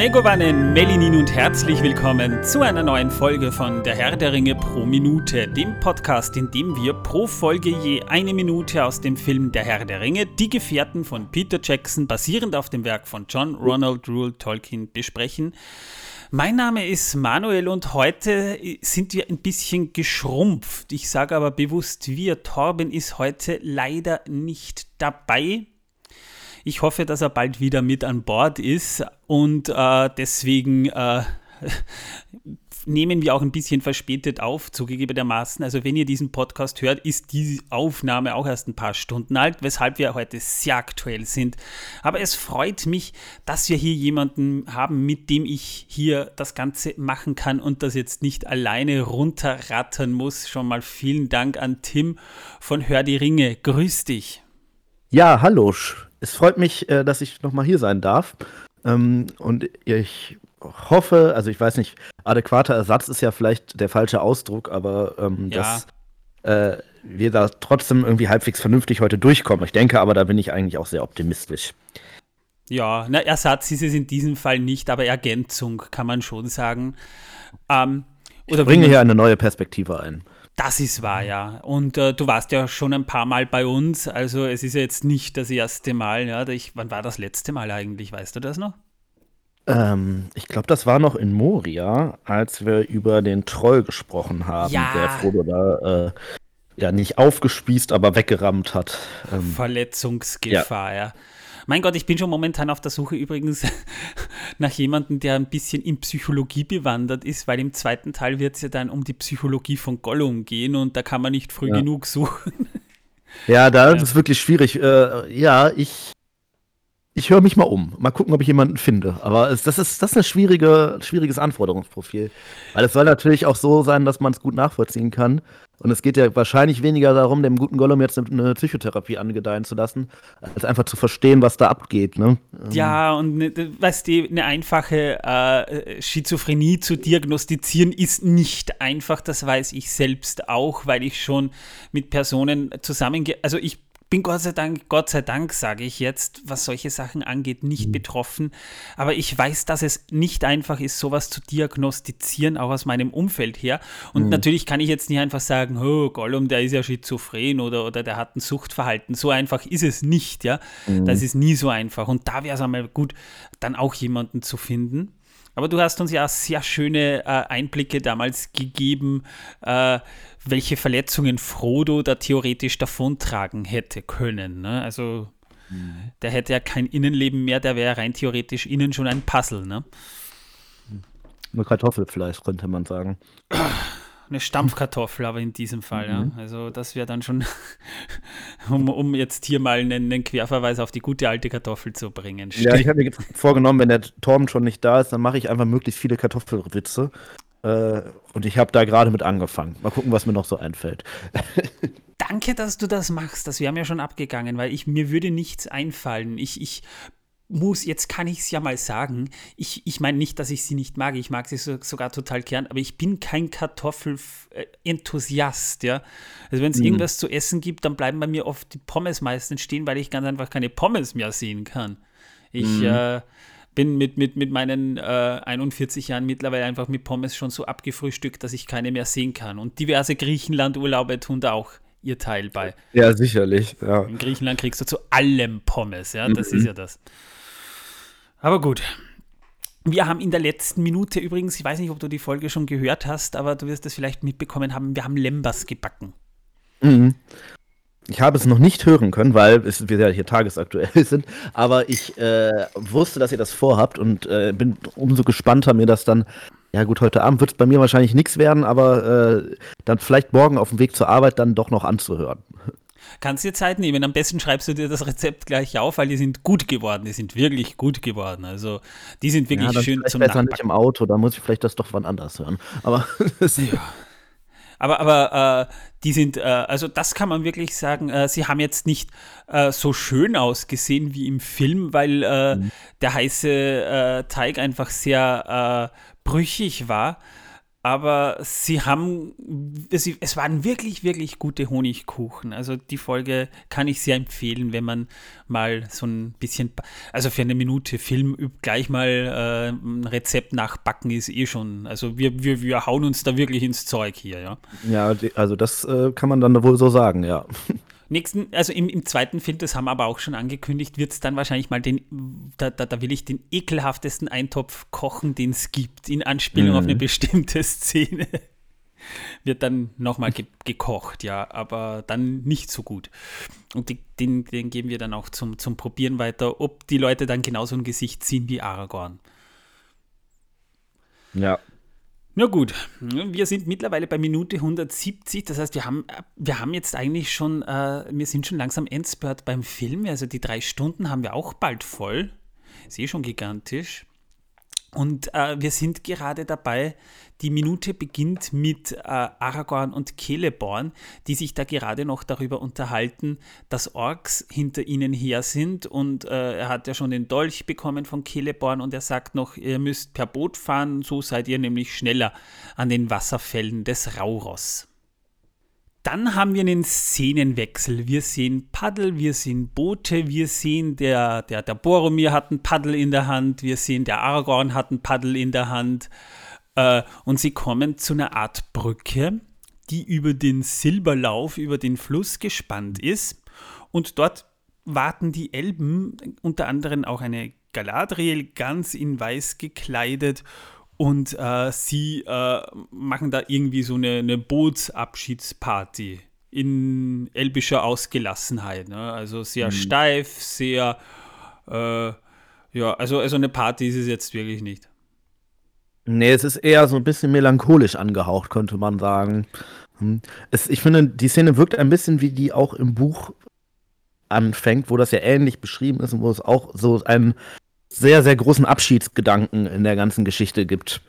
Megovanen, Melinin und herzlich willkommen zu einer neuen Folge von Der Herr der Ringe pro Minute, dem Podcast, in dem wir pro Folge je eine Minute aus dem Film Der Herr der Ringe, Die Gefährten von Peter Jackson, basierend auf dem Werk von John Ronald Rule Tolkien, besprechen. Mein Name ist Manuel und heute sind wir ein bisschen geschrumpft. Ich sage aber bewusst wir. Torben ist heute leider nicht dabei. Ich hoffe, dass er bald wieder mit an Bord ist und äh, deswegen äh, nehmen wir auch ein bisschen verspätet auf, zugegebenermaßen. Also wenn ihr diesen Podcast hört, ist die Aufnahme auch erst ein paar Stunden alt, weshalb wir heute sehr aktuell sind. Aber es freut mich, dass wir hier jemanden haben, mit dem ich hier das Ganze machen kann und das jetzt nicht alleine runterrattern muss. Schon mal vielen Dank an Tim von Hör die Ringe. Grüß dich. Ja, hallo es freut mich, äh, dass ich nochmal hier sein darf. Ähm, und ich hoffe, also ich weiß nicht, adäquater Ersatz ist ja vielleicht der falsche Ausdruck, aber ähm, ja. dass äh, wir da trotzdem irgendwie halbwegs vernünftig heute durchkommen. Ich denke aber, da bin ich eigentlich auch sehr optimistisch. Ja, na, Ersatz ist es in diesem Fall nicht, aber Ergänzung kann man schon sagen. Ähm, ich bringe hier eine neue Perspektive ein. Das ist wahr, ja. Und äh, du warst ja schon ein paar Mal bei uns. Also es ist ja jetzt nicht das erste Mal. Ja. Ich, wann war das letzte Mal eigentlich? Weißt du das noch? Ähm, ich glaube, das war noch in Moria, als wir über den Troll gesprochen haben, ja. der Frodo da äh, ja nicht aufgespießt, aber weggerammt hat. Ähm, Verletzungsgefahr, ja. ja. Mein Gott, ich bin schon momentan auf der Suche übrigens nach jemandem, der ein bisschen in Psychologie bewandert ist, weil im zweiten Teil wird es ja dann um die Psychologie von Gollum gehen und da kann man nicht früh ja. genug suchen. Ja, da ja. ist es wirklich schwierig. Äh, ja, ich ich höre mich mal um. Mal gucken, ob ich jemanden finde. Aber es, das ist das ist ein schwierige, schwieriges Anforderungsprofil. Weil es soll natürlich auch so sein, dass man es gut nachvollziehen kann. Und es geht ja wahrscheinlich weniger darum, dem guten Gollum jetzt eine Psychotherapie angedeihen zu lassen, als einfach zu verstehen, was da abgeht. Ne? Ja, und ne, weißt du, eine einfache äh, Schizophrenie zu diagnostizieren ist nicht einfach. Das weiß ich selbst auch, weil ich schon mit Personen zusammengehe. Also ich bin Gott sei Dank, Gott sei Dank, sage ich jetzt, was solche Sachen angeht, nicht mhm. betroffen. Aber ich weiß, dass es nicht einfach ist, sowas zu diagnostizieren, auch aus meinem Umfeld her. Und mhm. natürlich kann ich jetzt nicht einfach sagen, oh, Gollum, der ist ja schizophren oder, oder der hat ein Suchtverhalten. So einfach ist es nicht, ja. Mhm. Das ist nie so einfach. Und da wäre es einmal gut, dann auch jemanden zu finden. Aber du hast uns ja sehr schöne äh, Einblicke damals gegeben, äh, welche Verletzungen Frodo da theoretisch davontragen hätte können. Ne? Also mhm. der hätte ja kein Innenleben mehr, der wäre rein theoretisch innen schon ein Puzzle. Ne? Kartoffelfleisch, könnte man sagen. Eine Stampfkartoffel, aber in diesem Fall, mhm. ja. Also das wäre dann schon, um, um jetzt hier mal einen, einen, Querverweis auf die gute alte Kartoffel zu bringen. Ja, ich habe mir vorgenommen, wenn der Torben schon nicht da ist, dann mache ich einfach möglichst viele Kartoffelwitze. Äh, und ich habe da gerade mit angefangen. Mal gucken, was mir noch so einfällt. Danke, dass du das machst. Das wäre mir schon abgegangen, weil ich, mir würde nichts einfallen. Ich, ich muss, jetzt kann ich es ja mal sagen, ich, ich meine nicht, dass ich sie nicht mag, ich mag sie so, sogar total gern, aber ich bin kein Kartoffelenthusiast, ja. Also wenn es mhm. irgendwas zu essen gibt, dann bleiben bei mir oft die Pommes meistens stehen, weil ich ganz einfach keine Pommes mehr sehen kann. Ich mhm. äh, bin mit, mit, mit meinen äh, 41 Jahren mittlerweile einfach mit Pommes schon so abgefrühstückt, dass ich keine mehr sehen kann. Und diverse Griechenland-Urlaube tun da auch ihr Teil bei. Ja, sicherlich. Ja. In Griechenland kriegst du zu allem Pommes, ja, das mhm. ist ja das. Aber gut. Wir haben in der letzten Minute übrigens, ich weiß nicht, ob du die Folge schon gehört hast, aber du wirst es vielleicht mitbekommen haben, wir haben Lembas gebacken. Mhm. Ich habe es noch nicht hören können, weil wir ja hier tagesaktuell sind, aber ich äh, wusste, dass ihr das vorhabt und äh, bin umso gespannter, mir das dann, ja gut, heute Abend wird es bei mir wahrscheinlich nichts werden, aber äh, dann vielleicht morgen auf dem Weg zur Arbeit dann doch noch anzuhören. Kannst dir Zeit nehmen. Am besten schreibst du dir das Rezept gleich auf, weil die sind gut geworden. Die sind wirklich gut geworden. Also die sind wirklich ja, schön zum besser nicht im Auto, da muss ich vielleicht das doch wann anders hören. Aber ja. Aber, aber äh, die sind, äh, also das kann man wirklich sagen, äh, sie haben jetzt nicht äh, so schön ausgesehen wie im Film, weil äh, mhm. der heiße äh, Teig einfach sehr brüchig war. Aber sie haben, sie, es waren wirklich, wirklich gute Honigkuchen. Also die Folge kann ich sehr empfehlen, wenn man mal so ein bisschen, also für eine Minute Film gleich mal äh, ein Rezept nachbacken ist eh schon. Also wir, wir, wir hauen uns da wirklich ins Zeug hier, ja. Ja, also das äh, kann man dann wohl so sagen, ja. Nächsten, also im, im zweiten Film, das haben wir aber auch schon angekündigt, wird es dann wahrscheinlich mal den, da, da, da will ich den ekelhaftesten Eintopf kochen, den es gibt, in Anspielung mhm. auf eine mhm. bestimmte Szene. wird dann nochmal ge gekocht, ja, aber dann nicht so gut. Und die, den, den geben wir dann auch zum, zum Probieren weiter, ob die Leute dann genauso ein Gesicht ziehen wie Aragorn. Ja, na gut, wir sind mittlerweile bei Minute 170, das heißt, wir haben, wir haben jetzt eigentlich schon, äh, wir sind schon langsam Endspurt beim Film, also die drei Stunden haben wir auch bald voll, ist eh schon gigantisch. Und äh, wir sind gerade dabei, die Minute beginnt mit äh, Aragorn und Celeborn, die sich da gerade noch darüber unterhalten, dass Orks hinter ihnen her sind. Und äh, er hat ja schon den Dolch bekommen von Celeborn und er sagt noch, ihr müsst per Boot fahren, so seid ihr nämlich schneller an den Wasserfällen des Rauros. Dann haben wir einen Szenenwechsel. Wir sehen Paddel, wir sehen Boote, wir sehen, der, der, der Boromir hat ein Paddel in der Hand, wir sehen, der Aragorn hat ein Paddel in der Hand. Äh, und sie kommen zu einer Art Brücke, die über den Silberlauf, über den Fluss gespannt ist. Und dort warten die Elben, unter anderem auch eine Galadriel, ganz in weiß gekleidet und äh, sie äh, machen da irgendwie so eine, eine Bootsabschiedsparty in elbischer Ausgelassenheit. Ne? Also sehr mhm. steif, sehr, äh, ja, also, also eine Party ist es jetzt wirklich nicht. Nee, es ist eher so ein bisschen melancholisch angehaucht, könnte man sagen. Hm. Es, ich finde, die Szene wirkt ein bisschen wie die auch im Buch anfängt, wo das ja ähnlich beschrieben ist und wo es auch so einen sehr, sehr großen Abschiedsgedanken in der ganzen Geschichte gibt.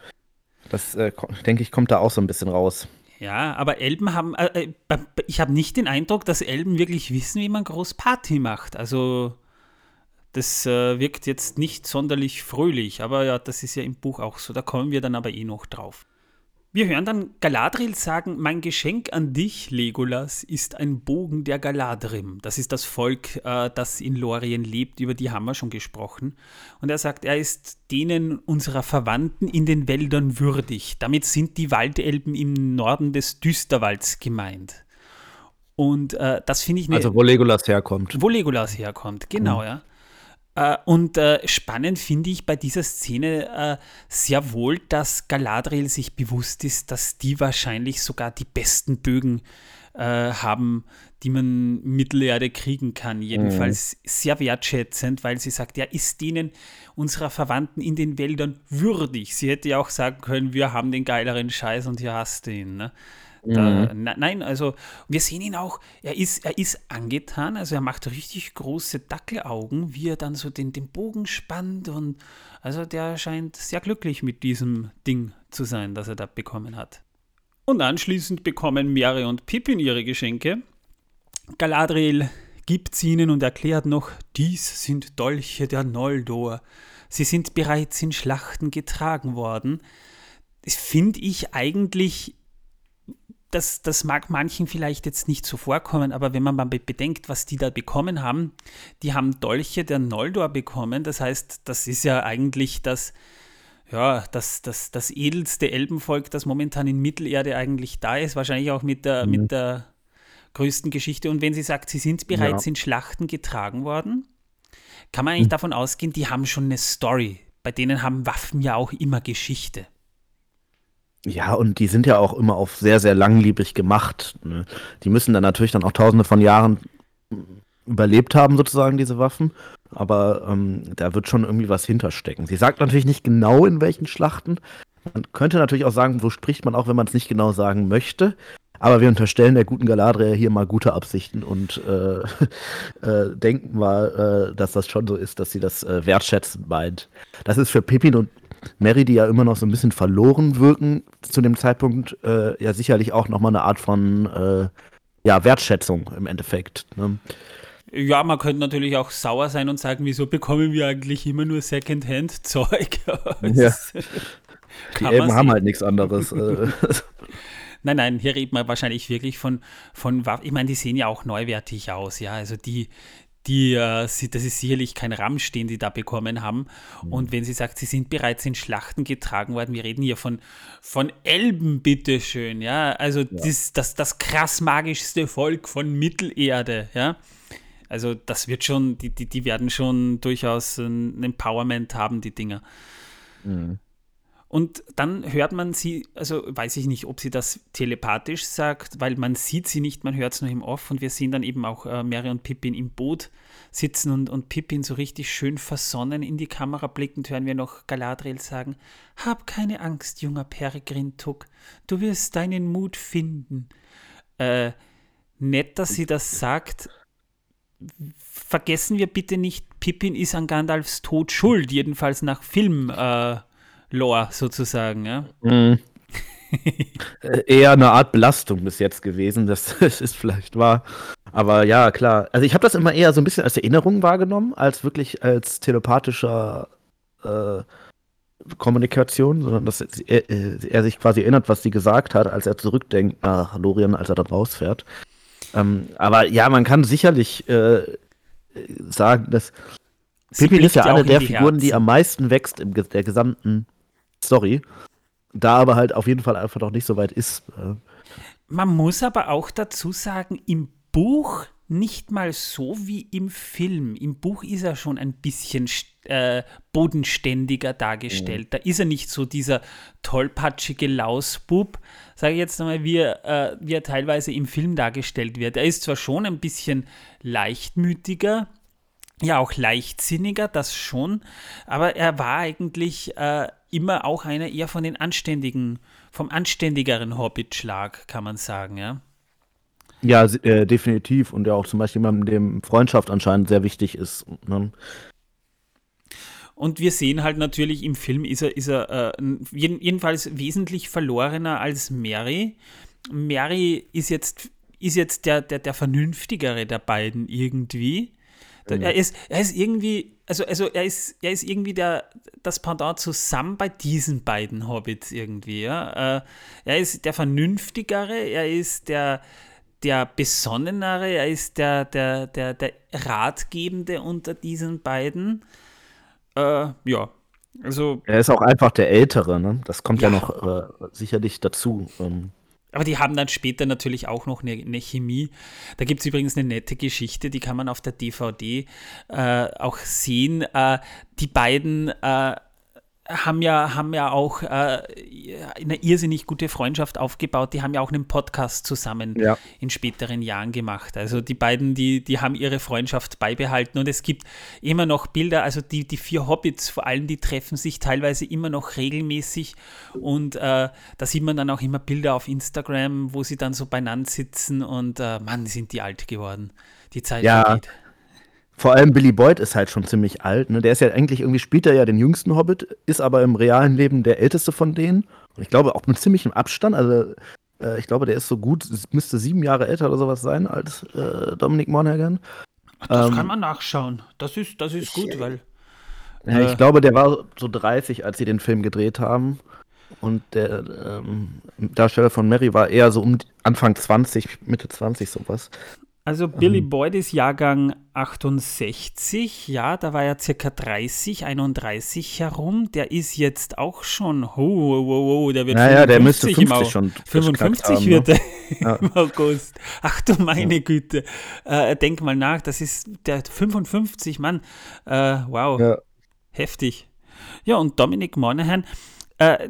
Das, äh, denke ich, kommt da auch so ein bisschen raus. Ja, aber Elben haben, äh, äh ich habe nicht den Eindruck, dass Elben wirklich wissen, wie man groß Party macht. Also, das äh, wirkt jetzt nicht sonderlich fröhlich, aber ja, das ist ja im Buch auch so. Da kommen wir dann aber eh noch drauf. Wir hören dann Galadriel sagen, mein Geschenk an dich, Legolas, ist ein Bogen der Galadrim. Das ist das Volk, äh, das in Lorien lebt, über die haben wir schon gesprochen. Und er sagt, er ist denen unserer Verwandten in den Wäldern würdig. Damit sind die Waldelben im Norden des Düsterwalds gemeint. Und äh, das finde ich... Ne, also wo Legolas herkommt. Wo Legolas herkommt, genau, mhm. ja. Äh, und äh, spannend finde ich bei dieser Szene äh, sehr wohl, dass Galadriel sich bewusst ist, dass die wahrscheinlich sogar die besten Bögen haben, die man Mittelerde kriegen kann. Jedenfalls mhm. sehr wertschätzend, weil sie sagt, er ist denen unserer Verwandten in den Wäldern würdig. Sie hätte ja auch sagen können, wir haben den geileren Scheiß und hier hast du ihn. Ne? Da, mhm. nein, also wir sehen ihn auch, er ist, er ist angetan, also er macht richtig große Dackelaugen, wie er dann so den, den Bogen spannt und also der scheint sehr glücklich mit diesem Ding zu sein, das er da bekommen hat. Und anschließend bekommen Mary und Pippin ihre Geschenke. Galadriel gibt sie ihnen und erklärt noch, dies sind Dolche der Noldor. Sie sind bereits in Schlachten getragen worden. Das finde ich eigentlich das, das mag manchen vielleicht jetzt nicht so vorkommen, aber wenn man mal bedenkt, was die da bekommen haben, die haben Dolche der Noldor bekommen. Das heißt, das ist ja eigentlich das, ja, das, das, das edelste Elbenvolk, das momentan in Mittelerde eigentlich da ist, wahrscheinlich auch mit der, mhm. mit der größten Geschichte. Und wenn sie sagt, sie sind bereits ja. in Schlachten getragen worden, kann man eigentlich mhm. davon ausgehen, die haben schon eine Story. Bei denen haben Waffen ja auch immer Geschichte. Ja, und die sind ja auch immer auf sehr, sehr langlebig gemacht. Ne? Die müssen dann natürlich dann auch tausende von Jahren überlebt haben, sozusagen, diese Waffen. Aber ähm, da wird schon irgendwie was hinterstecken. Sie sagt natürlich nicht genau, in welchen Schlachten. Man könnte natürlich auch sagen, wo spricht man auch, wenn man es nicht genau sagen möchte. Aber wir unterstellen der guten Galadriel hier mal gute Absichten und äh, äh, denken mal, äh, dass das schon so ist, dass sie das äh, wertschätzend meint. Das ist für Pippin und Mary, die ja immer noch so ein bisschen verloren wirken zu dem Zeitpunkt, äh, ja sicherlich auch nochmal eine Art von ja, Wertschätzung im Endeffekt. Ne? Ja, man könnte natürlich auch sauer sein und sagen, wieso bekommen wir eigentlich immer nur Secondhand-Zeug? ja. Die Elben haben halt nichts anderes. Nein, nein, hier redet man wahrscheinlich wirklich von, von ich meine, die sehen ja auch neuwertig aus, ja. Also die, die, äh, das ist sicherlich kein Ramsch, den die da bekommen haben. Mhm. Und wenn sie sagt, sie sind bereits in Schlachten getragen worden, wir reden hier von, von Elben, bitteschön, ja. Also ja. Das, das, das krass magischste Volk von Mittelerde, ja. Also das wird schon, die, die, die werden schon durchaus ein Empowerment haben, die Dinger. Mhm. Und dann hört man sie, also weiß ich nicht, ob sie das telepathisch sagt, weil man sieht sie nicht, man hört es nur im Off und wir sehen dann eben auch äh, Mary und Pippin im Boot sitzen und, und Pippin so richtig schön versonnen in die Kamera blickend hören wir noch Galadriel sagen, Hab keine Angst, junger Peregrin Tuck, du wirst deinen Mut finden. Äh, nett, dass sie das sagt, vergessen wir bitte nicht, Pippin ist an Gandalfs Tod schuld, jedenfalls nach Film. Äh, Lore sozusagen, ja. Mhm. Äh, eher eine Art Belastung bis jetzt gewesen, das, ist vielleicht wahr. Aber ja, klar. Also ich habe das immer eher so ein bisschen als Erinnerung wahrgenommen, als wirklich als telepathischer äh, Kommunikation, sondern dass er, er, sich quasi erinnert, was sie gesagt hat, als er zurückdenkt nach Lorien, als er dann rausfährt. Ähm, aber ja, man kann sicherlich äh, sagen, dass Pippin ist ja eine der Figuren, Herzen. die am meisten wächst in der gesamten Story. Da aber halt auf jeden Fall einfach noch nicht so weit ist. Man muss aber auch dazu sagen, im Buch nicht mal so wie im Film. Im Buch ist er schon ein bisschen äh, bodenständiger dargestellt. Mhm. Da ist er nicht so dieser tollpatschige Lausbub, sage ich jetzt einmal, wie er, äh, wie er teilweise im Film dargestellt wird. Er ist zwar schon ein bisschen leichtmütiger, ja auch leichtsinniger, das schon, aber er war eigentlich äh, immer auch einer eher von den anständigen, vom anständigeren Hobbit-Schlag, kann man sagen, ja. Ja, äh, definitiv. Und ja auch zum Beispiel jemandem, dem Freundschaft anscheinend sehr wichtig ist. Ne? Und wir sehen halt natürlich im Film ist er, ist er äh, jedenfalls wesentlich verlorener als Mary. Mary ist jetzt, ist jetzt der, der, der vernünftigere der beiden irgendwie. Mhm. Er, ist, er ist irgendwie, also, also er ist, er ist irgendwie der, das Pendant zusammen bei diesen beiden Hobbits irgendwie. Ja? Äh, er ist der Vernünftigere, er ist der, der Besonnenere, er ist der, der, der, der Ratgebende unter diesen beiden. Äh, ja, also. Er ist auch einfach der Ältere, ne? Das kommt ja, ja noch äh, sicherlich dazu. Ähm. Aber die haben dann später natürlich auch noch eine, eine Chemie. Da gibt es übrigens eine nette Geschichte, die kann man auf der DVD äh, auch sehen. Äh, die beiden äh, haben ja, haben ja auch äh, eine irrsinnig gute Freundschaft aufgebaut. Die haben ja auch einen Podcast zusammen ja. in späteren Jahren gemacht. Also die beiden, die, die haben ihre Freundschaft beibehalten und es gibt immer noch Bilder, also die, die vier Hobbits vor allem, die treffen sich teilweise immer noch regelmäßig und äh, da sieht man dann auch immer Bilder auf Instagram, wo sie dann so beieinander sitzen und äh, Mann, sind die alt geworden. Die Zeit ja. vergeht. Vor allem Billy Boyd ist halt schon ziemlich alt. Ne? Der ist ja eigentlich irgendwie, spielt er ja den jüngsten Hobbit, ist aber im realen Leben der älteste von denen. Und ich glaube auch mit ziemlichem Abstand. Also äh, ich glaube, der ist so gut, müsste sieben Jahre älter oder sowas sein als äh, Dominic Monaghan. Das ähm, kann man nachschauen. Das ist, das ist gut, weil. Ja, ich äh, glaube, der war so 30, als sie den Film gedreht haben. Und der ähm, Darsteller von Mary war eher so um Anfang 20, Mitte 20, sowas. Also Billy mhm. Boyd ist Jahrgang 68, ja, da war er circa 30, 31 herum. Der ist jetzt auch schon, oh, oh, oh, oh der wird naja, 55 der müsste 50 schon 55 haben, wird ne? er im August. Ach du meine ja. Güte. Äh, denk mal nach, das ist der 55, Mann. Äh, wow, ja. heftig. Ja, und Dominic Monaghan, äh,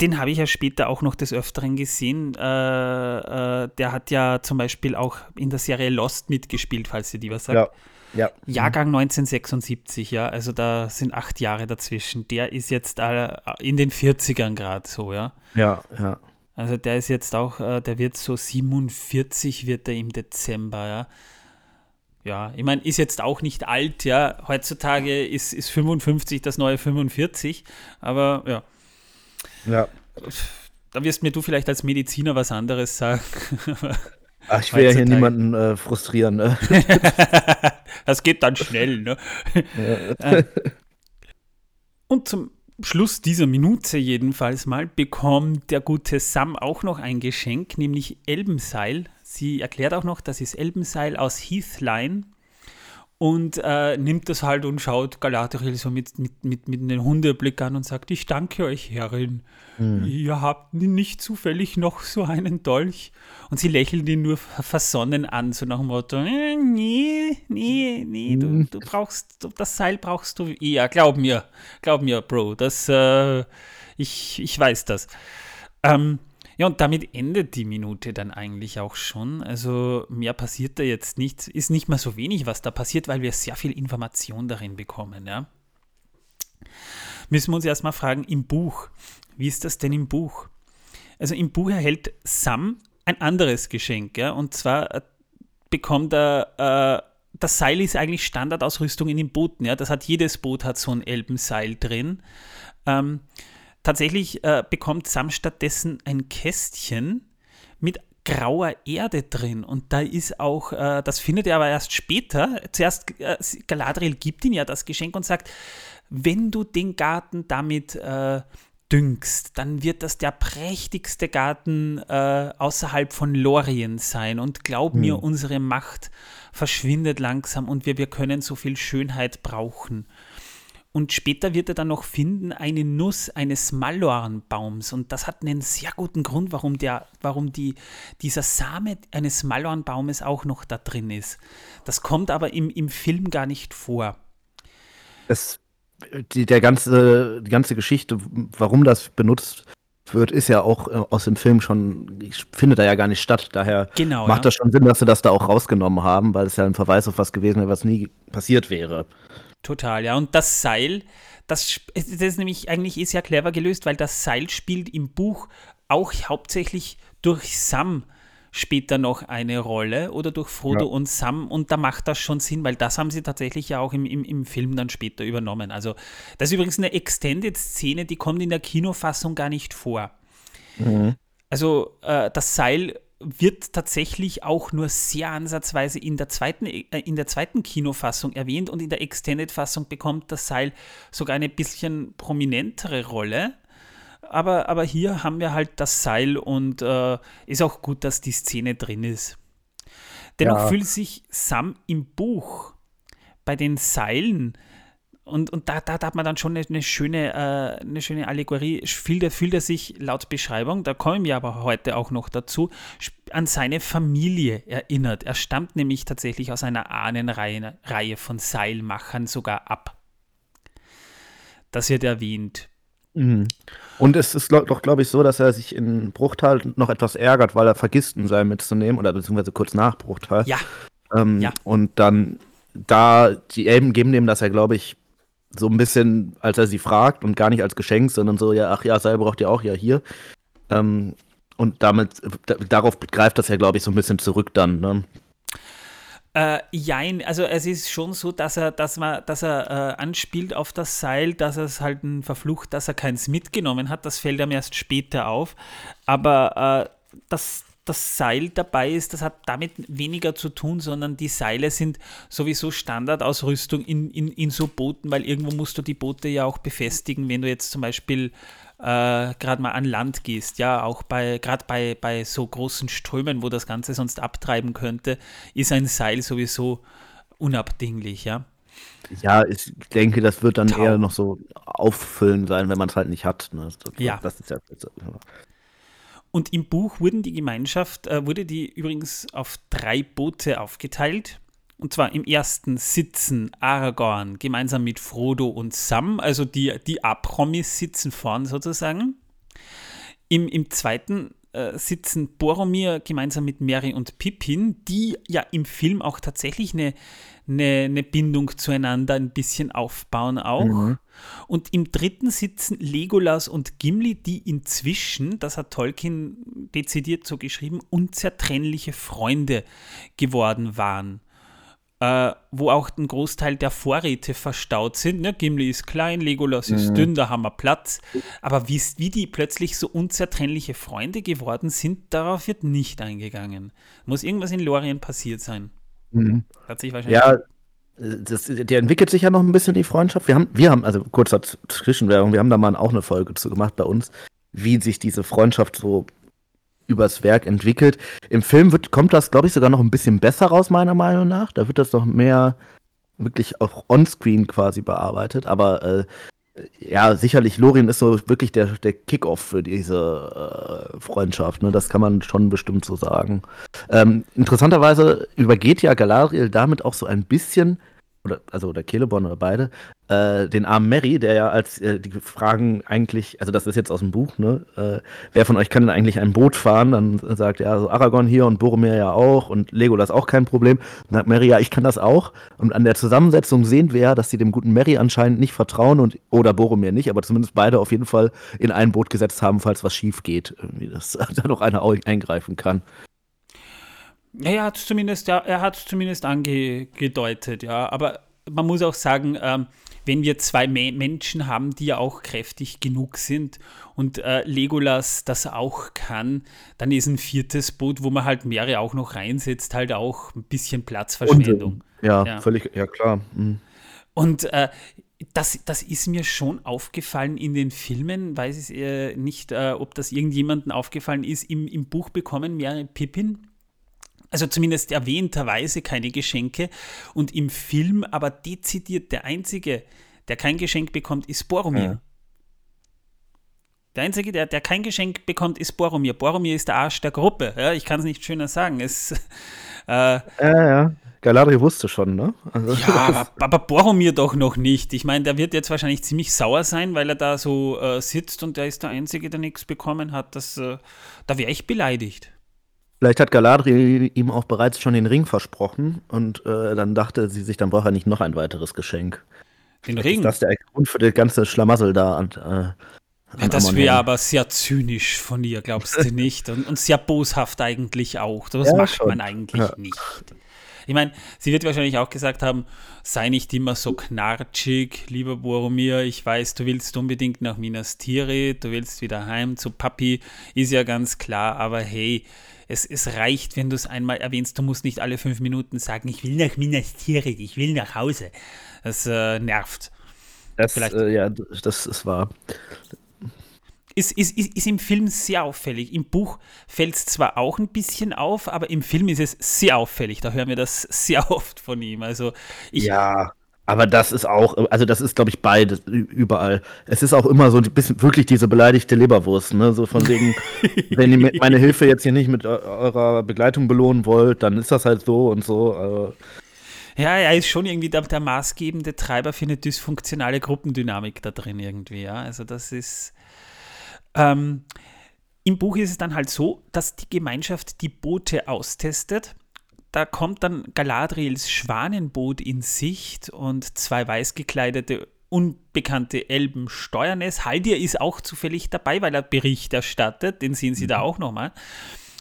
den habe ich ja später auch noch des Öfteren gesehen. Äh, äh, der hat ja zum Beispiel auch in der Serie Lost mitgespielt, falls ihr die was sagt. Ja. Ja. Jahrgang 1976, ja, also da sind acht Jahre dazwischen. Der ist jetzt äh, in den 40ern gerade so, ja. Ja, ja. Also der ist jetzt auch, äh, der wird so 47 wird er im Dezember, ja. Ja, ich meine, ist jetzt auch nicht alt, ja. Heutzutage ist, ist 55 das neue 45, aber ja. Ja. Da wirst mir du vielleicht als Mediziner was anderes sagen. Ach, ich will ja hier niemanden äh, frustrieren. Ne? das geht dann schnell. Ne? Ja. Und zum Schluss dieser Minute jedenfalls mal bekommt der gute Sam auch noch ein Geschenk, nämlich Elbenseil. Sie erklärt auch noch, das ist Elbenseil aus Heathline und äh, nimmt das halt und schaut Galadriel so mit, mit, mit, mit einem Hundeblick an und sagt, ich danke euch, Herrin. Mhm. Ihr habt nicht zufällig noch so einen Dolch. Und sie lächelt ihn nur versonnen an, so nach dem Motto, äh, nee, nee, nee, du, mhm. du brauchst, das Seil brauchst du eher, glaub mir, glaub mir, Bro, das, äh, ich, ich weiß das. Ähm, ja, und damit endet die Minute dann eigentlich auch schon. Also mehr passiert da jetzt nicht. Ist nicht mal so wenig, was da passiert, weil wir sehr viel Information darin bekommen. Ja. Müssen wir uns erstmal fragen, im Buch, wie ist das denn im Buch? Also im Buch erhält Sam ein anderes Geschenk. Ja, und zwar äh, bekommt er. Äh, das Seil ist eigentlich Standardausrüstung in den Booten. Ja? Das hat jedes Boot hat so ein Elbenseil drin. Ähm, Tatsächlich äh, bekommt Sam stattdessen ein Kästchen mit grauer Erde drin. Und da ist auch, äh, das findet er aber erst später. Zuerst, äh, Galadriel gibt ihm ja das Geschenk und sagt, wenn du den Garten damit äh, düngst, dann wird das der prächtigste Garten äh, außerhalb von Lorien sein. Und glaub hm. mir, unsere Macht verschwindet langsam und wir, wir können so viel Schönheit brauchen. Und später wird er dann noch finden eine Nuss eines Malornbaums. Und das hat einen sehr guten Grund, warum, der, warum die, dieser Same eines Malornbaumes auch noch da drin ist. Das kommt aber im, im Film gar nicht vor. Das, die, der ganze, die ganze Geschichte, warum das benutzt wird, ist ja auch äh, aus dem Film schon, findet da ja gar nicht statt. Daher genau, macht ja. das schon Sinn, dass sie das da auch rausgenommen haben, weil es ja ein Verweis auf was gewesen wäre, was nie passiert wäre. Total, ja. Und das Seil, das, das ist nämlich eigentlich ist ja clever gelöst, weil das Seil spielt im Buch auch hauptsächlich durch Sam später noch eine Rolle oder durch Frodo ja. und Sam und da macht das schon Sinn, weil das haben sie tatsächlich ja auch im, im, im Film dann später übernommen. Also das ist übrigens eine Extended-Szene, die kommt in der Kinofassung gar nicht vor. Mhm. Also äh, das Seil wird tatsächlich auch nur sehr ansatzweise in der zweiten, äh, in der zweiten Kinofassung erwähnt und in der Extended-Fassung bekommt das Seil sogar eine bisschen prominentere Rolle. Aber, aber hier haben wir halt das Seil und äh, ist auch gut, dass die Szene drin ist. Dennoch ja. fühlt sich Sam im Buch bei den Seilen und, und da, da, da, hat man dann schon eine, eine schöne, äh, eine schöne Allegorie. Fühlt er, fühlt er sich laut Beschreibung, da kommen wir aber heute auch noch dazu, an seine Familie erinnert. Er stammt nämlich tatsächlich aus einer Ahnenreihe Reihe von Seilmachern sogar ab. Das wird erwähnt. Mhm. Und es ist doch, glaube ich, so, dass er sich in Bruchtal noch etwas ärgert, weil er vergisst, ein Seil mitzunehmen, oder beziehungsweise kurz nach Bruchtal. Ja. Ähm, ja. Und dann da, die Elben geben dem das ja, glaube ich, so ein bisschen, als er sie fragt und gar nicht als Geschenk, sondern so, ja, ach ja, Seil braucht ihr auch, ja, hier. Ähm, und damit, darauf greift das ja, glaube ich, so ein bisschen zurück dann, ne? Äh, jein, also es ist schon so, dass er, dass man, dass er äh, anspielt auf das Seil, dass er es halt verflucht, dass er keins mitgenommen hat. Das fällt ihm erst später auf. Aber äh, das, das Seil dabei ist, das hat damit weniger zu tun, sondern die Seile sind sowieso Standardausrüstung in, in, in so Booten, weil irgendwo musst du die Boote ja auch befestigen, wenn du jetzt zum Beispiel äh, gerade mal an Land gehst, ja, auch bei, gerade bei, bei so großen Strömen, wo das Ganze sonst abtreiben könnte, ist ein Seil sowieso unabdinglich, ja. Ja, ich denke, das wird dann Tau. eher noch so auffüllen sein, wenn man es halt nicht hat. Ne? Das, ja. Das ist ja, und im Buch wurden die Gemeinschaft, äh, wurde die übrigens auf drei Boote aufgeteilt. Und zwar im ersten sitzen Aragorn gemeinsam mit Frodo und Sam, also die, die A-Promis sitzen vorn sozusagen. Im, im zweiten äh, sitzen Boromir gemeinsam mit Mary und Pippin, die ja im Film auch tatsächlich eine, eine, eine Bindung zueinander ein bisschen aufbauen auch. Mhm. Und im dritten sitzen Legolas und Gimli, die inzwischen, das hat Tolkien dezidiert so geschrieben, unzertrennliche Freunde geworden waren. Äh, wo auch ein Großteil der Vorräte verstaut sind. Ne? Gimli ist klein, Legolas mhm. ist dünn, da haben wir Platz. Aber wie, wie die plötzlich so unzertrennliche Freunde geworden sind, darauf wird nicht eingegangen. Muss irgendwas in Lorien passiert sein. Mhm. Hat sich wahrscheinlich. Ja, das, der entwickelt sich ja noch ein bisschen die Freundschaft. Wir haben, wir haben, also kurzer Zwischenwerbung, wir haben da mal auch eine Folge zu gemacht bei uns, wie sich diese Freundschaft so übers Werk entwickelt. Im Film wird, kommt das, glaube ich, sogar noch ein bisschen besser raus, meiner Meinung nach. Da wird das noch mehr wirklich auch onscreen quasi bearbeitet. Aber äh, ja, sicherlich, Lorien ist so wirklich der, der Kickoff für diese äh, Freundschaft. Ne? Das kann man schon bestimmt so sagen. Ähm, interessanterweise übergeht ja Galadriel damit auch so ein bisschen oder also oder Celeborn oder beide, äh, den armen Mary, der ja als äh, die Fragen eigentlich, also das ist jetzt aus dem Buch, ne? Äh, wer von euch kann denn eigentlich ein Boot fahren? Dann sagt er, also Aragorn hier und Boromir ja auch und Legolas auch kein Problem. Dann sagt Mary, ja, ich kann das auch. Und an der Zusammensetzung sehen wir ja, dass sie dem guten Mary anscheinend nicht vertrauen und oder Boromir nicht, aber zumindest beide auf jeden Fall in ein Boot gesetzt haben, falls was schief geht, irgendwie, dass da noch einer eingreifen kann. Ja, er hat es zumindest, ja, er hat zumindest angedeutet, ja. Aber man muss auch sagen, ähm, wenn wir zwei Me Menschen haben, die ja auch kräftig genug sind und äh, Legolas das auch kann, dann ist ein viertes Boot, wo man halt mehrere auch noch reinsetzt, halt auch ein bisschen Platzverschwendung. Ja, ja, völlig, ja klar. Mhm. Und äh, das, das ist mir schon aufgefallen in den Filmen, weiß ich äh, nicht, äh, ob das irgendjemandem aufgefallen ist. Im, Im Buch bekommen mehrere Pippin also zumindest erwähnterweise keine Geschenke. Und im Film aber dezidiert der Einzige, der kein Geschenk bekommt, ist Boromir. Ja. Der Einzige, der, der kein Geschenk bekommt, ist Boromir. Boromir ist der Arsch der Gruppe. Ja, ich kann es nicht schöner sagen. Es, äh, ja, ja. Galadriel wusste schon, ne? Also, ja, aber, aber, Boromir doch noch nicht. Ich meine, der wird jetzt wahrscheinlich ziemlich sauer sein, weil er da so äh, sitzt und der ist der Einzige, der nichts bekommen hat. Das, äh, da wäre ich beleidigt. Vielleicht hat Galadriel ihm auch bereits schon den Ring versprochen und äh, dann dachte sie sich, dann braucht er nicht noch ein weiteres Geschenk. Den Ring? Ist das der Grund für das ganze Schlamassel da? Und, äh, ja, das wäre aber sehr zynisch von ihr, glaubst du nicht? Und, und sehr boshaft eigentlich auch. Das ja, macht schon. man eigentlich ja. nicht. Ich meine, sie wird wahrscheinlich auch gesagt haben, sei nicht immer so knarschig, lieber Boromir. Ich weiß, du willst unbedingt nach Minas Tirith, du willst wieder heim zu Papi, ist ja ganz klar, aber hey, es, es reicht, wenn du es einmal erwähnst. Du musst nicht alle fünf Minuten sagen, ich will nach Minas Tirith, ich will nach Hause. Das äh, nervt. Das, äh, ja, das ist wahr. Ist, ist, ist, ist im Film sehr auffällig. Im Buch fällt es zwar auch ein bisschen auf, aber im Film ist es sehr auffällig. Da hören wir das sehr oft von ihm. Also ich, ja. Aber das ist auch, also das ist, glaube ich, beides überall. Es ist auch immer so ein bisschen wirklich diese beleidigte Leberwurst, ne? So von wegen, wenn ihr meine Hilfe jetzt hier nicht mit eurer Begleitung belohnen wollt, dann ist das halt so und so. Also. Ja, er ist schon irgendwie der, der, maßgebende Treiber für eine dysfunktionale Gruppendynamik da drin irgendwie, ja. Also das ist. Ähm, Im Buch ist es dann halt so, dass die Gemeinschaft die Boote austestet da kommt dann Galadriels Schwanenboot in Sicht und zwei weiß gekleidete unbekannte Elben steuern es. Haldir ist auch zufällig dabei, weil er Bericht erstattet. Den sehen Sie mhm. da auch nochmal.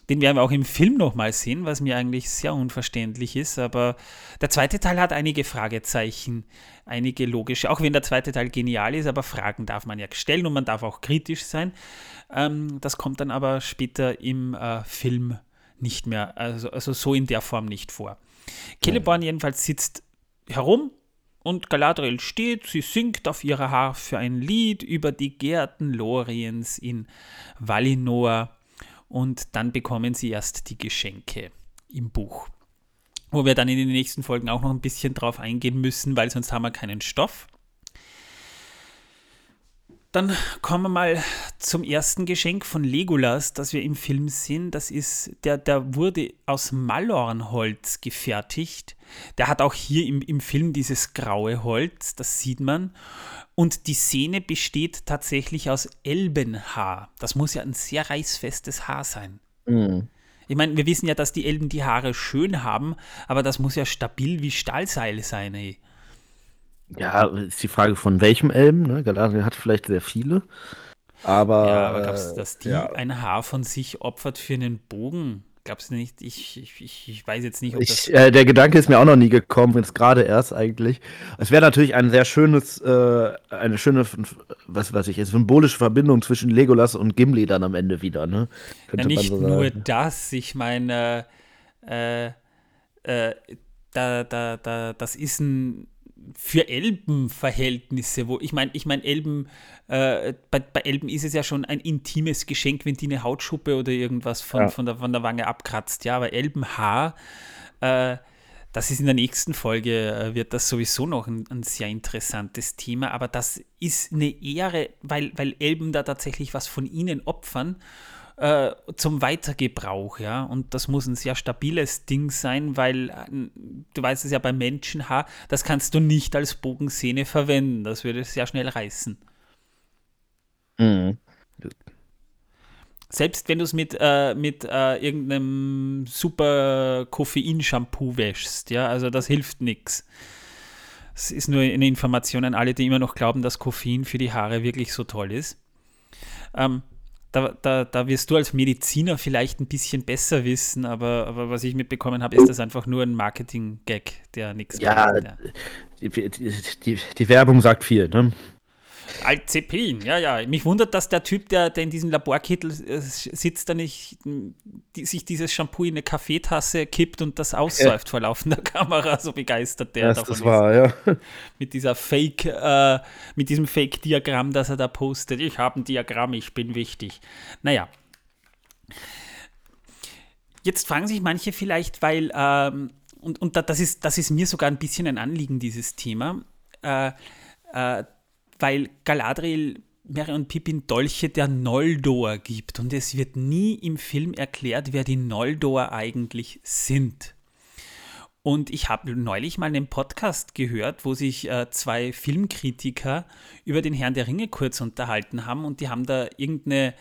Den werden wir auch im Film nochmal sehen, was mir eigentlich sehr unverständlich ist. Aber der zweite Teil hat einige Fragezeichen, einige logische, auch wenn der zweite Teil genial ist, aber Fragen darf man ja stellen und man darf auch kritisch sein. Ähm, das kommt dann aber später im äh, Film nicht mehr, also, also so in der Form nicht vor. Celeborn jedenfalls sitzt herum und Galadriel steht, sie singt auf ihrer Harfe ein Lied über die Gärten Loriens in Valinor und dann bekommen sie erst die Geschenke im Buch. Wo wir dann in den nächsten Folgen auch noch ein bisschen drauf eingehen müssen, weil sonst haben wir keinen Stoff. Dann kommen wir mal zum ersten Geschenk von Legolas, das wir im Film sehen. Das ist, der, der wurde aus Malornholz gefertigt. Der hat auch hier im, im Film dieses graue Holz, das sieht man. Und die Sehne besteht tatsächlich aus Elbenhaar. Das muss ja ein sehr reißfestes Haar sein. Mhm. Ich meine, wir wissen ja, dass die Elben die Haare schön haben, aber das muss ja stabil wie Stahlseil sein, ey. Ja, ist die Frage von welchem Elben. Ne? Galadriel hat vielleicht sehr viele. Aber, ja, aber glaubst du, dass die ja. ein Haar von sich opfert für einen Bogen? Glaubst du nicht? Ich, ich, ich weiß jetzt nicht, ob das. äh, der Gedanke ist mir auch noch nie gekommen, jetzt gerade erst eigentlich. Es wäre natürlich ein sehr schönes, äh, eine schöne, was weiß ich, symbolische Verbindung zwischen Legolas und Gimli dann am Ende wieder, ne? Ja, nicht so nur das, ich meine, äh, äh da, da, da, das ist ein für Elbenverhältnisse, wo ich meine, ich meine, Elben, äh, bei, bei, Elben ist es ja schon ein intimes Geschenk, wenn die eine Hautschuppe oder irgendwas von, ja. von, der, von der Wange abkratzt, ja, aber Elbenhaar, äh, das ist in der nächsten Folge, äh, wird das sowieso noch ein, ein, sehr interessantes Thema, aber das ist eine Ehre, weil, weil Elben da tatsächlich was von ihnen opfern äh, zum Weitergebrauch, ja. Und das muss ein sehr stabiles Ding sein, weil äh, du weißt es ja bei Menschenhaar, das kannst du nicht als Bogensehne verwenden. Das würde sehr schnell reißen. Mhm. Selbst wenn du es mit, äh, mit äh, irgendeinem super Koffein-Shampoo wäschst, ja, also das hilft nichts. Es ist nur eine Information an alle, die immer noch glauben, dass Koffein für die Haare wirklich so toll ist. Ähm, da, da, da wirst du als Mediziner vielleicht ein bisschen besser wissen, aber, aber was ich mitbekommen habe, ist das einfach nur ein Marketing-Gag, der nichts ja, bringt. Ja, die, die, die, Werbung sagt viel, ne? Alzepin, ja, ja. Mich wundert, dass der Typ, der, der in diesem Laborkittel äh, sitzt, da nicht die, sich dieses Shampoo in eine Kaffeetasse kippt und das aussäuft ja. vor laufender Kamera. So begeistert der das davon das war, ist. Ja. Mit dieser Fake, äh, mit diesem Fake-Diagramm, das er da postet. Ich habe ein Diagramm, ich bin wichtig. Naja. Jetzt fragen sich manche vielleicht, weil, ähm, und, und das, ist, das ist mir sogar ein bisschen ein Anliegen, dieses Thema. Äh, äh, weil Galadriel Merry und Pippin Dolche der Noldor gibt und es wird nie im Film erklärt, wer die Noldor eigentlich sind. Und ich habe neulich mal einen Podcast gehört, wo sich äh, zwei Filmkritiker über den Herrn der Ringe kurz unterhalten haben und die haben da irgendeine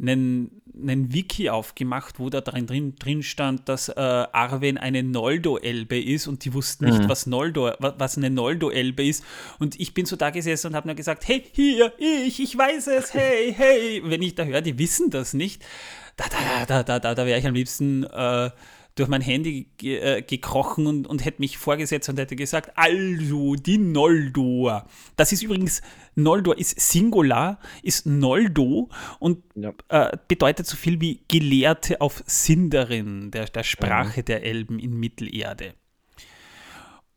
einen, einen Wiki aufgemacht, wo da drin, drin, drin stand, dass äh, Arwen eine Noldo-Elbe ist und die wussten nicht, mhm. was, Noldo, was eine Noldo-Elbe ist. Und ich bin so da gesessen und habe nur gesagt, hey, hier, ich, ich weiß es, hey, hey. Wenn ich da höre, die wissen das nicht, da, da, da, da, da, da wäre ich am liebsten äh, durch mein Handy ge äh, gekrochen und, und hätte mich vorgesetzt und hätte gesagt, also die Noldor. Das ist übrigens, Noldor ist Singular, ist Noldo und ja. äh, bedeutet so viel wie Gelehrte auf Sindarin, der, der Sprache mhm. der Elben in Mittelerde.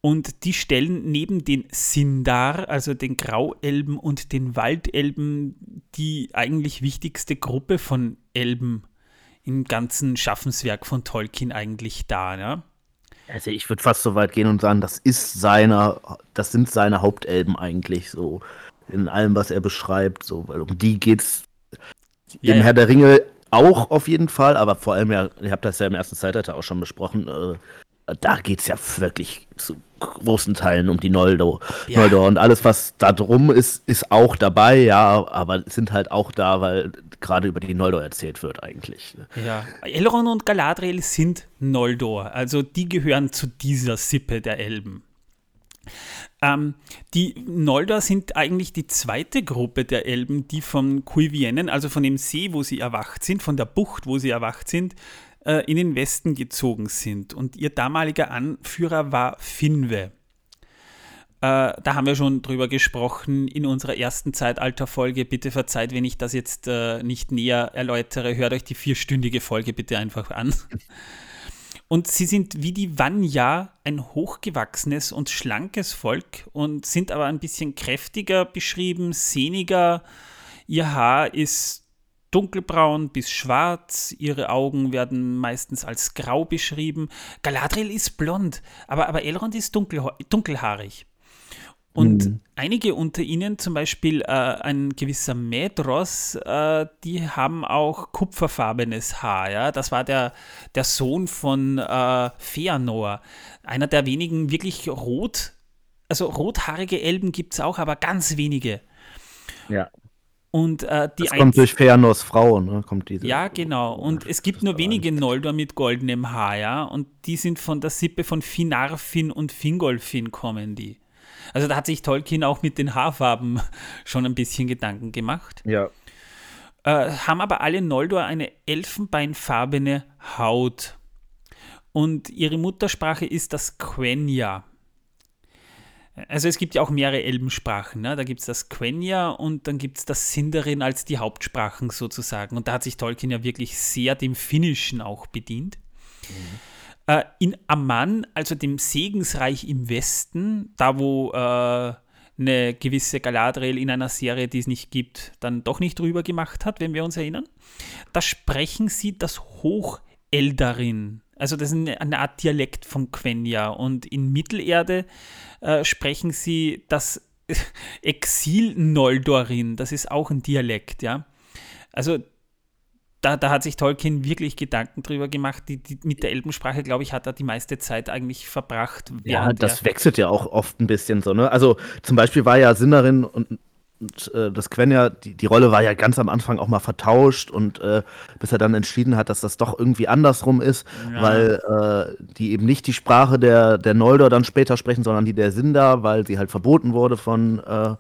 Und die stellen neben den Sindar, also den Grauelben und den Waldelben, die eigentlich wichtigste Gruppe von Elben im ganzen Schaffenswerk von Tolkien eigentlich da, ne? Also ich würde fast so weit gehen und sagen, das ist seiner, das sind seine Hauptelben eigentlich so in allem, was er beschreibt, so, weil um die geht's ja, im ja. Herr der Ringe auch auf jeden Fall, aber vor allem ja, ihr habt das ja im ersten Zeitalter auch schon besprochen, äh, da geht es ja wirklich zu großen Teilen um die Noldo. Ja. Noldor. Und alles, was da drum ist, ist auch dabei, ja, aber sind halt auch da, weil gerade über die Noldor erzählt wird eigentlich. Ne? Ja, Elrond und Galadriel sind Noldor, also die gehören zu dieser Sippe der Elben. Ähm, die Noldor sind eigentlich die zweite Gruppe der Elben, die von Kuivienen, also von dem See, wo sie erwacht sind, von der Bucht, wo sie erwacht sind, äh, in den Westen gezogen sind. Und ihr damaliger Anführer war Finwe. Äh, da haben wir schon drüber gesprochen in unserer ersten Zeitalterfolge. Bitte verzeiht, wenn ich das jetzt äh, nicht näher erläutere. Hört euch die vierstündige Folge bitte einfach an. Und sie sind wie die Vanya ein hochgewachsenes und schlankes Volk und sind aber ein bisschen kräftiger beschrieben, sehniger. Ihr Haar ist dunkelbraun bis schwarz, ihre Augen werden meistens als grau beschrieben. Galadriel ist blond, aber, aber Elrond ist dunkel, dunkelhaarig. Und mhm. einige unter ihnen, zum Beispiel äh, ein gewisser Medros, äh, die haben auch kupferfarbenes Haar. Ja? Das war der, der Sohn von äh, Feanor, einer der wenigen wirklich rot, also rothaarige Elben gibt es auch, aber ganz wenige. Ja. Und äh, die das kommt durch Feanors Frau, ne? Kommt diese. Ja, genau. Und es gibt nur wenige Noldor mit goldenem Haar, ja. Und die sind von der Sippe von Finarfin und Fingolfin kommen die. Also da hat sich Tolkien auch mit den Haarfarben schon ein bisschen Gedanken gemacht. Ja. Äh, haben aber alle Noldor eine elfenbeinfarbene Haut. Und ihre Muttersprache ist das Quenya. Also es gibt ja auch mehrere Elbensprachen. Ne? Da gibt es das Quenya und dann gibt es das Sindarin als die Hauptsprachen sozusagen. Und da hat sich Tolkien ja wirklich sehr dem Finnischen auch bedient. Mhm. Äh, in Amman, also dem Segensreich im Westen, da wo äh, eine gewisse Galadriel in einer Serie, die es nicht gibt, dann doch nicht drüber gemacht hat, wenn wir uns erinnern, da sprechen sie das Hocheldarin. Also das ist eine, Art Dialekt von Quenya. Und in Mittelerde äh, sprechen sie das Exil-Noldorin. Das ist auch ein Dialekt, ja. Also da, da, hat sich Tolkien wirklich Gedanken drüber gemacht. Die, die, mit der Elbensprache, glaube ich, hat er die meiste Zeit eigentlich verbracht. Ja, das wechselt ja auch oft ein bisschen so. Ne? Also zum Beispiel war ja Sinnerin und, und äh, das Quenya, die, die Rolle war ja ganz am Anfang auch mal vertauscht und äh, bis er dann entschieden hat, dass das doch irgendwie andersrum ist, ja. weil äh, die eben nicht die Sprache der, der Noldor dann später sprechen, sondern die der Sindar, weil sie halt verboten wurde von äh,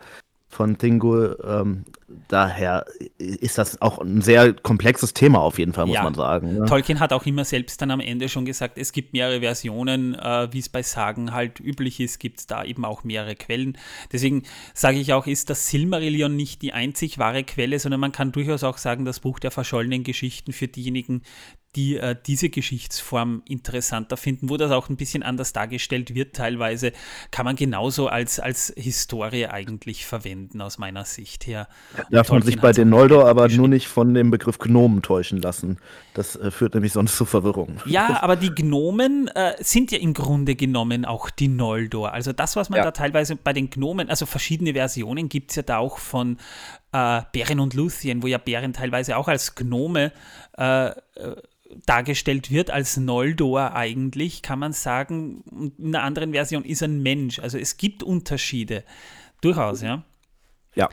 von Thingol. Ähm, daher ist das auch ein sehr komplexes Thema auf jeden Fall, muss ja. man sagen. Ne? Tolkien hat auch immer selbst dann am Ende schon gesagt, es gibt mehrere Versionen, äh, wie es bei Sagen halt üblich ist, gibt es da eben auch mehrere Quellen. Deswegen sage ich auch, ist das Silmarillion nicht die einzig wahre Quelle, sondern man kann durchaus auch sagen, das Buch der verschollenen Geschichten für diejenigen, die äh, diese Geschichtsform interessanter finden, wo das auch ein bisschen anders dargestellt wird teilweise, kann man genauso als, als Historie eigentlich verwenden, aus meiner Sicht her. Darf man sich bei den Noldor aber nur nicht von dem Begriff Gnomen täuschen lassen. Das äh, führt nämlich sonst zu Verwirrung. Ja, aber die Gnomen äh, sind ja im Grunde genommen auch die Noldor. Also das, was man ja. da teilweise bei den Gnomen, also verschiedene Versionen gibt es ja da auch von äh, Bären und Luthien, wo ja Bären teilweise auch als Gnome äh, äh dargestellt wird als Noldor eigentlich, kann man sagen, in einer anderen Version ist ein Mensch. Also es gibt Unterschiede. Durchaus, ja. Ja.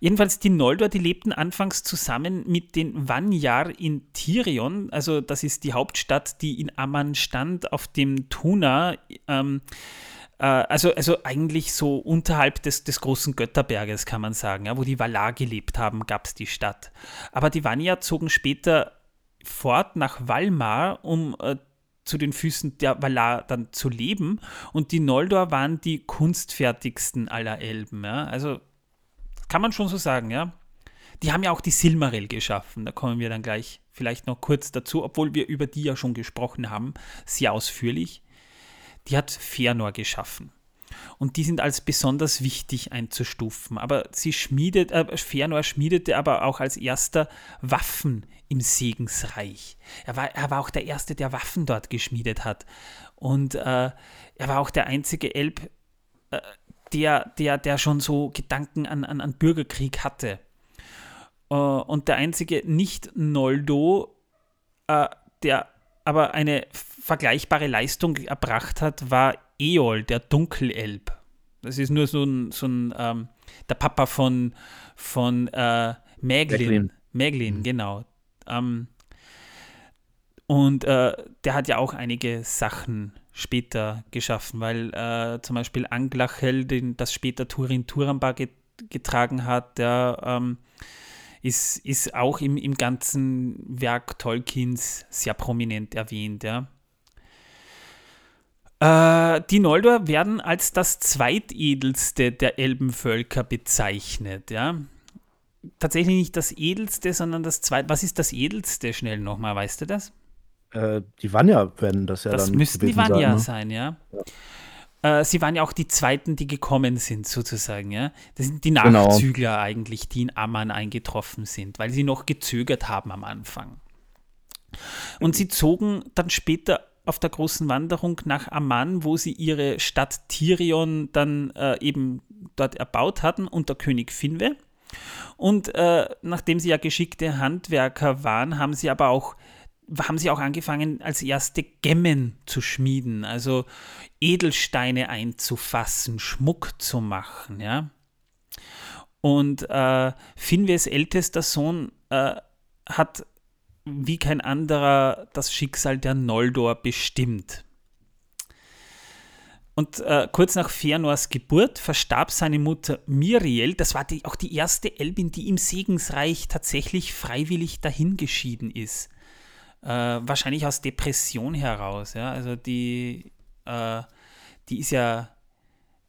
Jedenfalls die Noldor, die lebten anfangs zusammen mit den Vanyar in Tirion, also das ist die Hauptstadt, die in Amman stand, auf dem Tuna. Ähm, äh, also, also eigentlich so unterhalb des, des großen Götterberges, kann man sagen, ja, wo die Valar gelebt haben, gab es die Stadt. Aber die Vanyar zogen später fort nach Valmar, um äh, zu den Füßen der Valar dann zu leben. Und die Noldor waren die kunstfertigsten aller Elben. Ja? Also kann man schon so sagen, ja. Die haben ja auch die Silmaril geschaffen. Da kommen wir dann gleich vielleicht noch kurz dazu, obwohl wir über die ja schon gesprochen haben, sehr ausführlich. Die hat Fëanor geschaffen. Und die sind als besonders wichtig einzustufen. Aber sie schmiedet, äh, Fëanor schmiedete aber auch als erster Waffen im Segensreich. Er war, er war auch der Erste, der Waffen dort geschmiedet hat. Und äh, er war auch der einzige Elb, äh, der, der, der schon so Gedanken an, an, an Bürgerkrieg hatte. Äh, und der einzige Nicht-Noldo, äh, der aber eine vergleichbare Leistung erbracht hat, war Eol, der Dunkelelb. Das ist nur so ein, so ein ähm, der Papa von, von äh, Mäglin. Mäglin, mhm. genau. Ähm, und äh, der hat ja auch einige Sachen später geschaffen, weil äh, zum Beispiel Anglachel, den das später Turin Turambar get getragen hat, der ähm, ist, ist auch im, im ganzen Werk Tolkiens sehr prominent erwähnt. Ja. Äh, die Noldor werden als das zweitedelste der Elbenvölker bezeichnet. Ja tatsächlich nicht das edelste, sondern das zweite. Was ist das edelste schnell nochmal? Weißt du das? Äh, die Vanya werden das ja das dann. Das müssten die Vanya sein, ne? sein ja. ja. Äh, sie waren ja auch die zweiten, die gekommen sind, sozusagen, ja. Das sind die genau. Nachzügler genau. eigentlich, die in Amman eingetroffen sind, weil sie noch gezögert haben am Anfang. Und sie zogen dann später auf der großen Wanderung nach Amman, wo sie ihre Stadt Tirion dann äh, eben dort erbaut hatten unter König Finwe. Und äh, nachdem sie ja geschickte Handwerker waren, haben sie aber auch haben sie auch angefangen, als erste Gemmen zu schmieden, also Edelsteine einzufassen, Schmuck zu machen, ja. Und äh, Finwes ältester Sohn äh, hat wie kein anderer das Schicksal der Noldor bestimmt. Und äh, kurz nach Fëanors Geburt verstarb seine Mutter Miriel. Das war die, auch die erste Elbin, die im Segensreich tatsächlich freiwillig dahingeschieden ist. Äh, wahrscheinlich aus Depression heraus. Ja? Also die, äh, die ist ja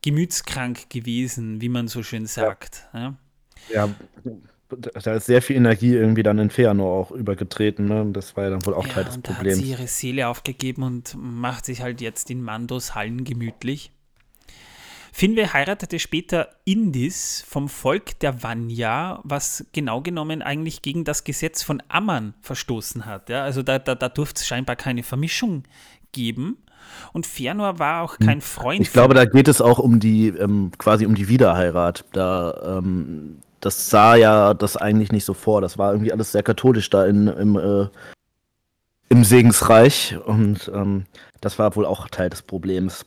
gemütskrank gewesen, wie man so schön sagt. Ja, ja da ist sehr viel Energie irgendwie dann in Feanor auch übergetreten. Ne? Das war ja dann wohl auch ja, Teil des und Problems. Da hat sie ihre Seele aufgegeben und macht sich halt jetzt in Mandos Hallen gemütlich. Finwe heiratete später Indis vom Volk der Vanya, was genau genommen eigentlich gegen das Gesetz von Amman verstoßen hat. Ja? Also da, da, da durfte es scheinbar keine Vermischung geben. Und Fernor war auch kein hm. Freund. Ich glaube, da geht es auch um die ähm, quasi um die Wiederheirat. Da ähm, das sah ja das eigentlich nicht so vor. Das war irgendwie alles sehr katholisch da in, im, äh, im Segensreich und ähm, das war wohl auch Teil des Problems.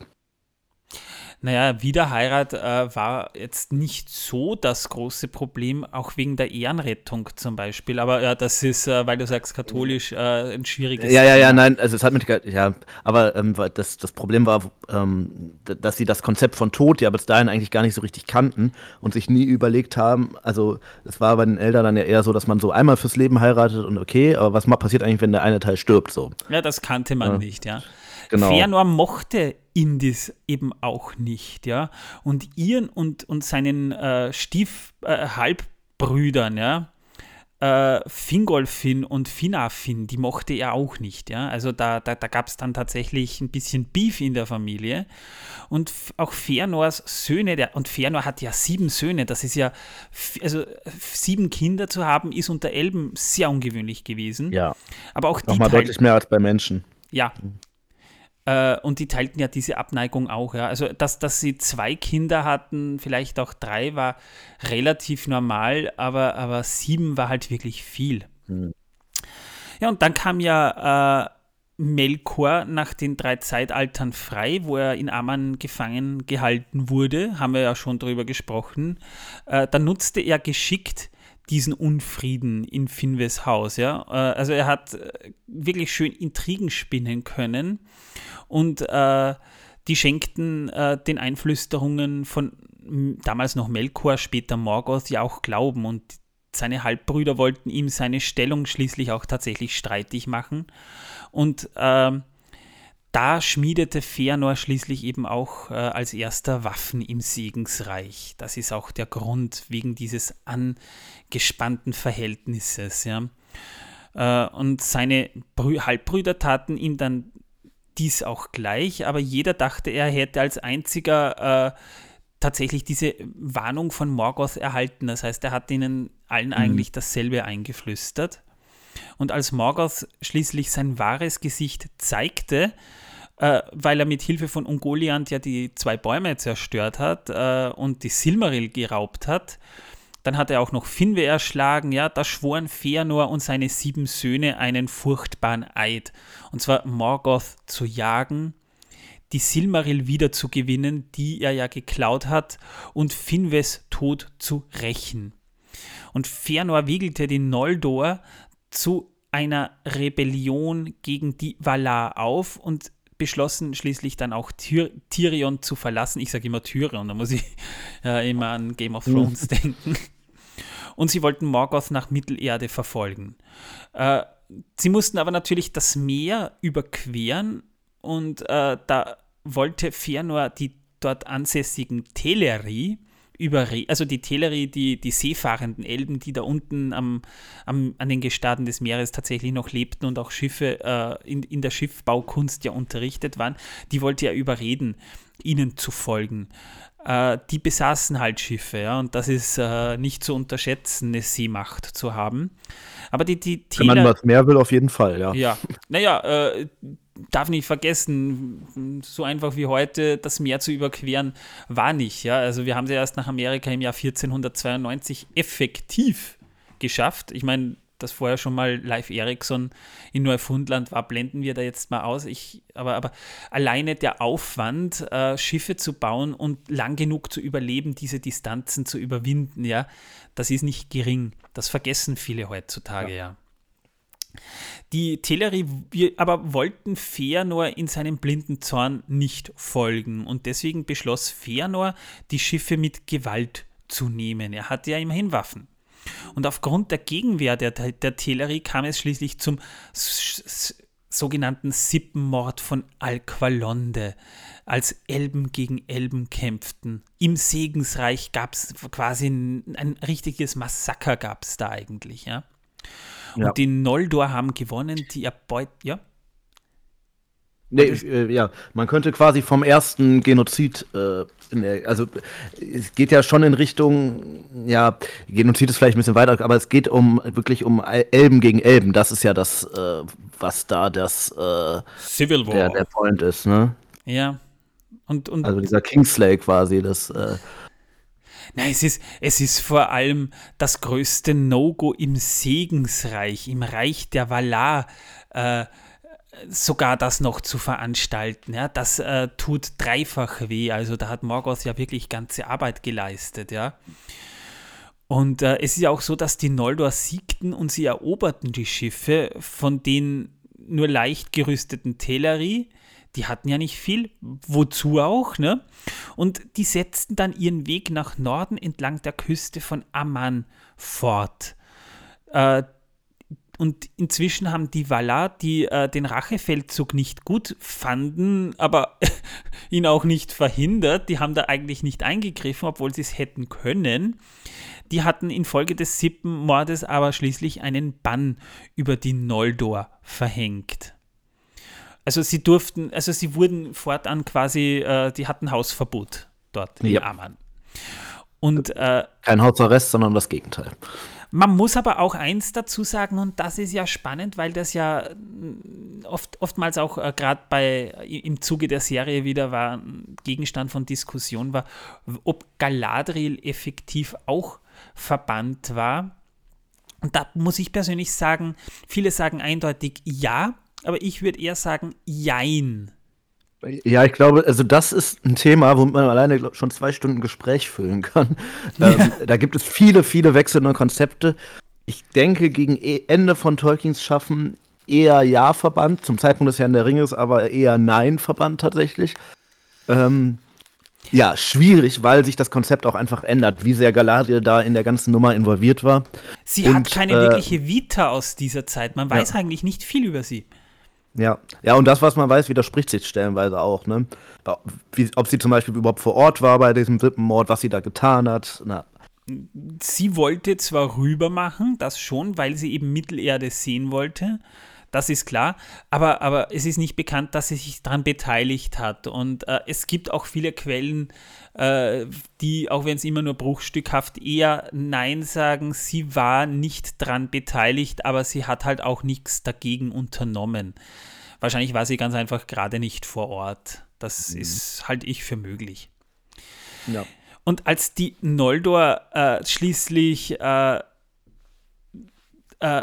Naja, Wiederheirat äh, war jetzt nicht so das große Problem, auch wegen der Ehrenrettung zum Beispiel. Aber ja, das ist, äh, weil du sagst katholisch, äh, ein schwieriges Ja, ja, ja, nein, also es hat mit, ja, aber ähm, das, das Problem war, ähm, dass sie das Konzept von Tod ja bis dahin eigentlich gar nicht so richtig kannten und sich nie überlegt haben, also es war bei den Eltern dann ja eher so, dass man so einmal fürs Leben heiratet und okay, aber was passiert eigentlich, wenn der eine Teil stirbt so? Ja, das kannte man ja. nicht, ja. Genau. Fëanor mochte Indis eben auch nicht, ja. Und ihren und, und seinen äh, Stief-Halbbrüdern, äh, ja, äh, Fingolfin und Finafin, die mochte er auch nicht, ja. Also da, da, da gab es dann tatsächlich ein bisschen Beef in der Familie. Und auch Fëanors Söhne, der, und Fëanor hat ja sieben Söhne, das ist ja, also sieben Kinder zu haben, ist unter Elben sehr ungewöhnlich gewesen. Ja. Aber auch die. Nochmal deutlich mehr als bei Menschen. Ja, äh, und die teilten ja diese Abneigung auch. Ja. Also, dass, dass sie zwei Kinder hatten, vielleicht auch drei, war relativ normal, aber, aber sieben war halt wirklich viel. Mhm. Ja, und dann kam ja äh, Melkor nach den drei Zeitaltern frei, wo er in Amman gefangen gehalten wurde, haben wir ja schon drüber gesprochen. Äh, da nutzte er geschickt diesen Unfrieden in Finwes Haus. Ja? Äh, also er hat äh, wirklich schön Intrigen spinnen können und äh, die schenkten äh, den Einflüsterungen von damals noch Melkor, später Morgoth ja auch Glauben und seine Halbbrüder wollten ihm seine Stellung schließlich auch tatsächlich streitig machen und äh, da schmiedete Fëanor schließlich eben auch äh, als erster Waffen im Segensreich. Das ist auch der Grund wegen dieses angespannten Verhältnisses. Ja. Äh, und seine Brü Halbbrüder taten ihm dann dies auch gleich, aber jeder dachte, er hätte als einziger äh, tatsächlich diese Warnung von Morgoth erhalten. Das heißt, er hat ihnen allen mhm. eigentlich dasselbe eingeflüstert. Und als Morgoth schließlich sein wahres Gesicht zeigte, äh, weil er mit Hilfe von Ungoliant ja die zwei Bäume zerstört hat äh, und die Silmaril geraubt hat, dann hat er auch noch Finwe erschlagen, ja, da schworen Feanor und seine sieben Söhne einen furchtbaren Eid. Und zwar Morgoth zu jagen, die Silmaril wiederzugewinnen, die er ja geklaut hat, und Finwes Tod zu rächen. Und Feanor wiegelte den Noldor zu einer Rebellion gegen die Valar auf und beschlossen schließlich dann auch Tyr Tyrion zu verlassen. Ich sage immer Tyrion, da muss ich äh, immer an Game of Thrones denken und sie wollten Morgoth nach Mittelerde verfolgen. Äh, sie mussten aber natürlich das Meer überqueren und äh, da wollte Fëanor die dort ansässigen Teleri überreden, also die Teleri, die, die seefahrenden Elben, die da unten am, am, an den Gestaden des Meeres tatsächlich noch lebten und auch Schiffe äh, in, in der Schiffbaukunst ja unterrichtet waren, die wollte er überreden, ihnen zu folgen äh, die besaßen halt Schiffe, ja, und das ist äh, nicht zu unterschätzen, eine Seemacht zu haben. Aber die, die Wenn man was mehr will, auf jeden Fall, ja. Ja, naja, äh, darf nicht vergessen, so einfach wie heute das Meer zu überqueren, war nicht, ja. Also wir haben sie erst nach Amerika im Jahr 1492 effektiv geschafft. Ich meine, dass vorher schon mal Live Ericsson in Neufundland war, blenden wir da jetzt mal aus. Ich, aber, aber alleine der Aufwand, äh, Schiffe zu bauen und lang genug zu überleben, diese Distanzen zu überwinden, ja, das ist nicht gering. Das vergessen viele heutzutage, ja. ja. Die Teleri aber wollten Feanor in seinem blinden Zorn nicht folgen und deswegen beschloss Feanor, die Schiffe mit Gewalt zu nehmen. Er hatte ja immerhin Waffen. Und aufgrund der Gegenwehr der, der Teleri kam es schließlich zum sogenannten Sippenmord von Alqualonde, als Elben gegen Elben kämpften. Im Segensreich gab es quasi ein, ein, richtiges Massaker gab es da eigentlich, ja. Und ja. die Noldor haben gewonnen, die erbeut, ja. Nee, äh, ja, man könnte quasi vom ersten Genozid, äh, der, also es geht ja schon in Richtung, ja, Genozid ist vielleicht ein bisschen weiter, aber es geht um wirklich um Elben gegen Elben. Das ist ja das, äh, was da das äh, Civil War. Der, der Point ist, ne? Ja. Und, und also dieser Kingsley quasi, das. Äh, Nein, es ist, es ist vor allem das größte No-Go im Segensreich, im Reich der Valar. Sogar das noch zu veranstalten. Ja, das äh, tut dreifach weh. Also da hat Morgoth ja wirklich ganze Arbeit geleistet, ja. Und äh, es ist ja auch so, dass die Noldor siegten und sie eroberten die Schiffe von den nur leicht gerüsteten Teleri. Die hatten ja nicht viel, wozu auch, ne? Und die setzten dann ihren Weg nach Norden entlang der Küste von Amman fort. Äh, und inzwischen haben die Valar, die äh, den Rachefeldzug nicht gut fanden, aber ihn auch nicht verhindert, die haben da eigentlich nicht eingegriffen, obwohl sie es hätten können. Die hatten infolge des Sippenmordes aber schließlich einen Bann über die Noldor verhängt. Also sie durften, also sie wurden fortan quasi, äh, die hatten Hausverbot dort ja. in Amman. Und, äh, Kein Hausarrest, sondern das Gegenteil. Man muss aber auch eins dazu sagen, und das ist ja spannend, weil das ja mm, oft, oftmals auch äh, gerade bei im Zuge der Serie wieder war, Gegenstand von Diskussion war, ob Galadriel effektiv auch verbannt war. Und da muss ich persönlich sagen, viele sagen eindeutig ja, aber ich würde eher sagen jein. Ja, ich glaube, also das ist ein Thema, womit man alleine glaub, schon zwei Stunden Gespräch füllen kann. Ähm, da gibt es viele, viele wechselnde Konzepte. Ich denke, gegen e, Ende von Tolkiens Schaffen eher Ja-Verband, zum Zeitpunkt des Herrn der Ringe ist aber eher Nein-Verband tatsächlich. Ähm, ja, schwierig, weil sich das Konzept auch einfach ändert, wie sehr Galadriel da in der ganzen Nummer involviert war. Sie Und, hat keine äh, wirkliche Vita aus dieser Zeit. Man weiß ja. eigentlich nicht viel über sie. Ja, ja, und das, was man weiß, widerspricht sich stellenweise auch, ne? Wie, ob sie zum Beispiel überhaupt vor Ort war bei diesem Wippenmord, was sie da getan hat. Na. Sie wollte zwar rüber machen, das schon, weil sie eben Mittelerde sehen wollte, das ist klar, aber, aber es ist nicht bekannt, dass sie sich daran beteiligt hat. Und äh, es gibt auch viele Quellen, äh, die, auch wenn es immer nur bruchstückhaft eher Nein sagen, sie war nicht daran beteiligt, aber sie hat halt auch nichts dagegen unternommen. Wahrscheinlich war sie ganz einfach gerade nicht vor Ort. Das mhm. ist halt ich für möglich. Ja. Und als die Noldor äh, schließlich äh, äh,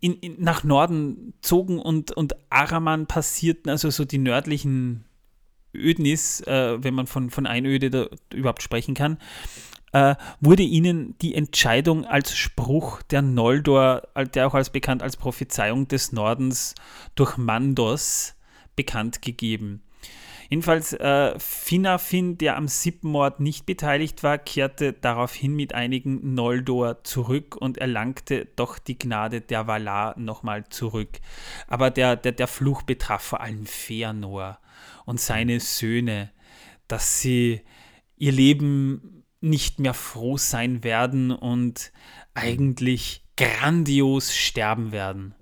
in, in, nach Norden zogen und, und Araman passierten, also so die nördlichen Ödnis, äh, wenn man von, von Einöde überhaupt sprechen kann, äh, wurde ihnen die Entscheidung als Spruch der Noldor, der auch als bekannt als Prophezeiung des Nordens durch Mandos bekannt gegeben. Jedenfalls äh, Finafin, der am Sippenmord nicht beteiligt war, kehrte daraufhin mit einigen Noldor zurück und erlangte doch die Gnade der Valar nochmal zurück. Aber der, der, der Fluch betraf vor allem Feanor und seine Söhne, dass sie ihr Leben nicht mehr froh sein werden und eigentlich grandios sterben werden.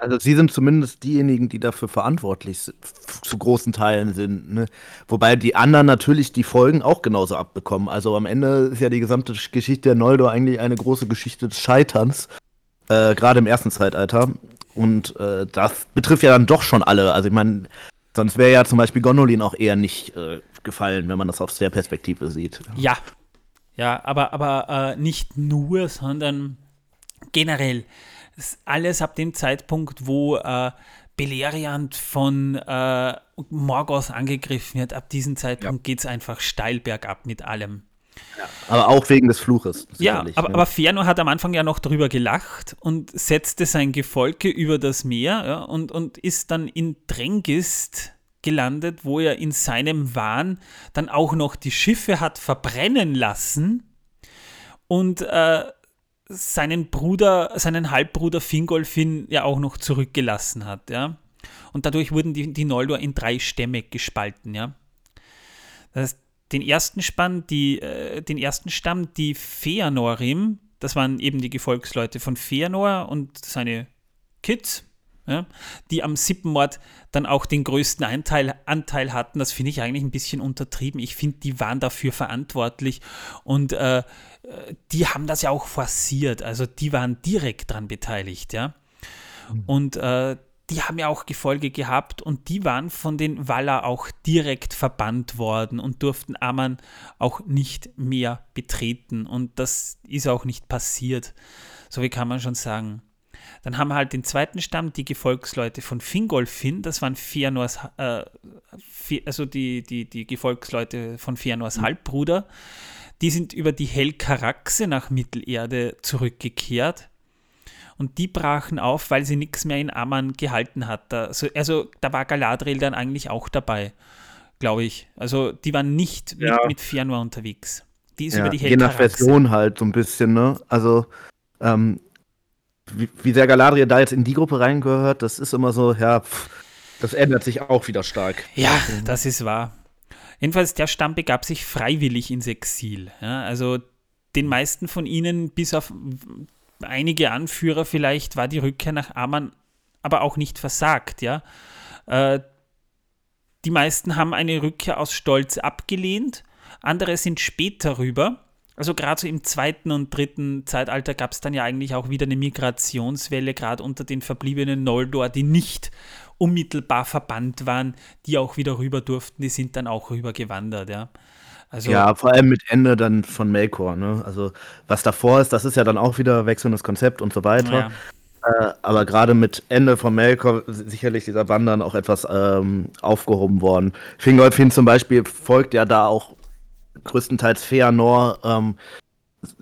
Also sie sind zumindest diejenigen, die dafür verantwortlich sind, zu großen Teilen sind. Ne? Wobei die anderen natürlich die Folgen auch genauso abbekommen. Also am Ende ist ja die gesamte Geschichte der Noldo eigentlich eine große Geschichte des Scheiterns, äh, gerade im ersten Zeitalter. Und äh, das betrifft ja dann doch schon alle. Also ich meine, sonst wäre ja zum Beispiel Gondolin auch eher nicht äh, gefallen, wenn man das aus der Perspektive sieht. Ja, ja, aber, aber äh, nicht nur, sondern generell alles ab dem Zeitpunkt, wo äh, Beleriand von äh, Morgoth angegriffen wird, ab diesem Zeitpunkt ja. geht es einfach steil bergab mit allem. Ja, aber auch wegen des Fluches. Ja, aber, ne? aber Ferno hat am Anfang ja noch darüber gelacht und setzte sein Gefolge über das Meer ja, und, und ist dann in Drengist gelandet, wo er in seinem Wahn dann auch noch die Schiffe hat verbrennen lassen und äh, seinen Bruder, seinen Halbbruder Fingolfin ja auch noch zurückgelassen hat, ja. Und dadurch wurden die, die Noldor in drei Stämme gespalten, ja. Das heißt, den ersten Spann, die, äh, den ersten Stamm, die Feanorim, das waren eben die Gefolgsleute von Feanor und seine Kids, ja, die am Sippenmord dann auch den größten Anteil, Anteil hatten. Das finde ich eigentlich ein bisschen untertrieben. Ich finde, die waren dafür verantwortlich und äh, die haben das ja auch forciert. Also die waren direkt daran beteiligt, ja. Mhm. Und äh, die haben ja auch Gefolge gehabt und die waren von den Waller auch direkt verbannt worden und durften Amman auch nicht mehr betreten. Und das ist auch nicht passiert. So wie kann man schon sagen. Dann haben wir halt den zweiten Stamm, die Gefolgsleute von Fingolfin, das waren Fëanors, äh, also die, die, die Gefolgsleute von Fëanors mhm. Halbbruder. Die sind über die Helkaraxe nach Mittelerde zurückgekehrt und die brachen auf, weil sie nichts mehr in Amman gehalten hat. Also, also da war Galadriel dann eigentlich auch dabei, glaube ich. Also die waren nicht ja. mit, mit Fëanor unterwegs. Die ist ja, über die Je nach Version halt so ein bisschen, ne? Also ähm, wie, wie sehr Galadriel da jetzt in die Gruppe reingehört, das ist immer so, ja, pff, das ändert sich auch wieder stark. Ja, das ist wahr. Jedenfalls, der Stamm begab sich freiwillig ins Exil. Ja, also den meisten von ihnen, bis auf einige Anführer vielleicht, war die Rückkehr nach Aman aber auch nicht versagt. Ja? Äh, die meisten haben eine Rückkehr aus Stolz abgelehnt, andere sind später rüber also gerade so im zweiten und dritten Zeitalter gab es dann ja eigentlich auch wieder eine Migrationswelle, gerade unter den verbliebenen Noldor, die nicht unmittelbar verbannt waren, die auch wieder rüber durften, die sind dann auch rüber gewandert, ja. Also, ja, vor allem mit Ende dann von Melkor, ne? Also was davor ist, das ist ja dann auch wieder wechselndes Konzept und so weiter. Ja. Äh, aber gerade mit Ende von Melkor sicherlich dieser Wandern auch etwas ähm, aufgehoben worden. Fingolfin zum Beispiel folgt ja da auch größtenteils Feanor. Ähm,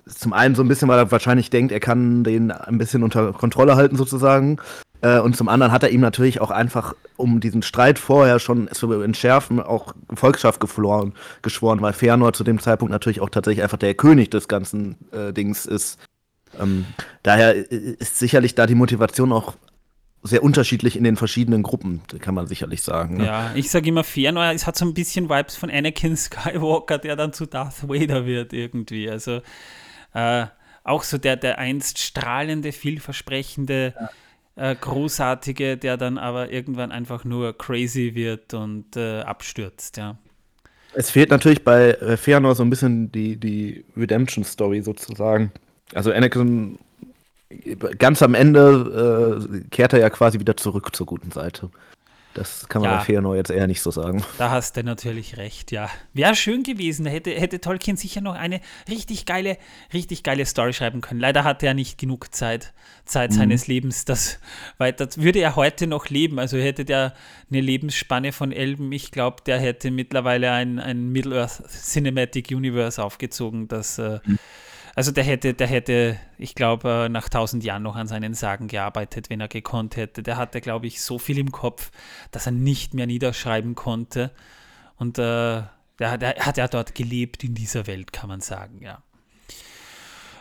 zum einen so ein bisschen, weil er wahrscheinlich denkt, er kann den ein bisschen unter Kontrolle halten sozusagen. Äh, und zum anderen hat er ihm natürlich auch einfach, um diesen Streit vorher schon zu entschärfen, auch Volkschaft gefloren, geschworen, weil Feanor zu dem Zeitpunkt natürlich auch tatsächlich einfach der König des ganzen äh, Dings ist. Ähm, daher ist sicherlich da die Motivation auch sehr unterschiedlich in den verschiedenen Gruppen, kann man sicherlich sagen. Ne? Ja, ich sage immer Fëanor, es hat so ein bisschen Vibes von Anakin Skywalker, der dann zu Darth Vader wird irgendwie. Also äh, auch so der, der einst strahlende, vielversprechende, ja. äh, großartige, der dann aber irgendwann einfach nur crazy wird und äh, abstürzt, ja. Es fehlt natürlich bei äh, so ein bisschen die, die Redemption-Story sozusagen. Also Anakin ganz am Ende äh, kehrt er ja quasi wieder zurück zur guten Seite. Das kann man ja, bei Feanor jetzt eher nicht so sagen. Da hast du natürlich recht, ja. Wäre schön gewesen, da hätte, hätte Tolkien sicher noch eine richtig geile, richtig geile Story schreiben können. Leider hatte er nicht genug Zeit, Zeit mhm. seines Lebens, das weiter. Würde er heute noch leben, also hätte der eine Lebensspanne von Elben, ich glaube, der hätte mittlerweile ein, ein Middle-earth Cinematic Universe aufgezogen, das äh, mhm also der hätte, der hätte, ich glaube, äh, nach tausend Jahren noch an seinen Sagen gearbeitet, wenn er gekonnt hätte. Der hatte, glaube ich, so viel im Kopf, dass er nicht mehr niederschreiben konnte. Und äh, der, der hat ja dort gelebt in dieser Welt, kann man sagen, ja.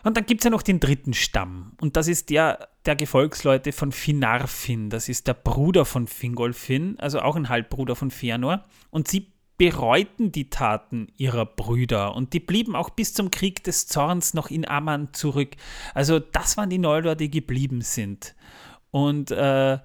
Und dann gibt es ja noch den dritten Stamm. Und das ist der der Gefolgsleute von Finarfin. Das ist der Bruder von Fingolfin, also auch ein Halbbruder von Fëanor. Und sie bereuten die Taten ihrer Brüder und die blieben auch bis zum Krieg des Zorns noch in Amman zurück. Also das waren die Noldor, die geblieben sind. Und äh,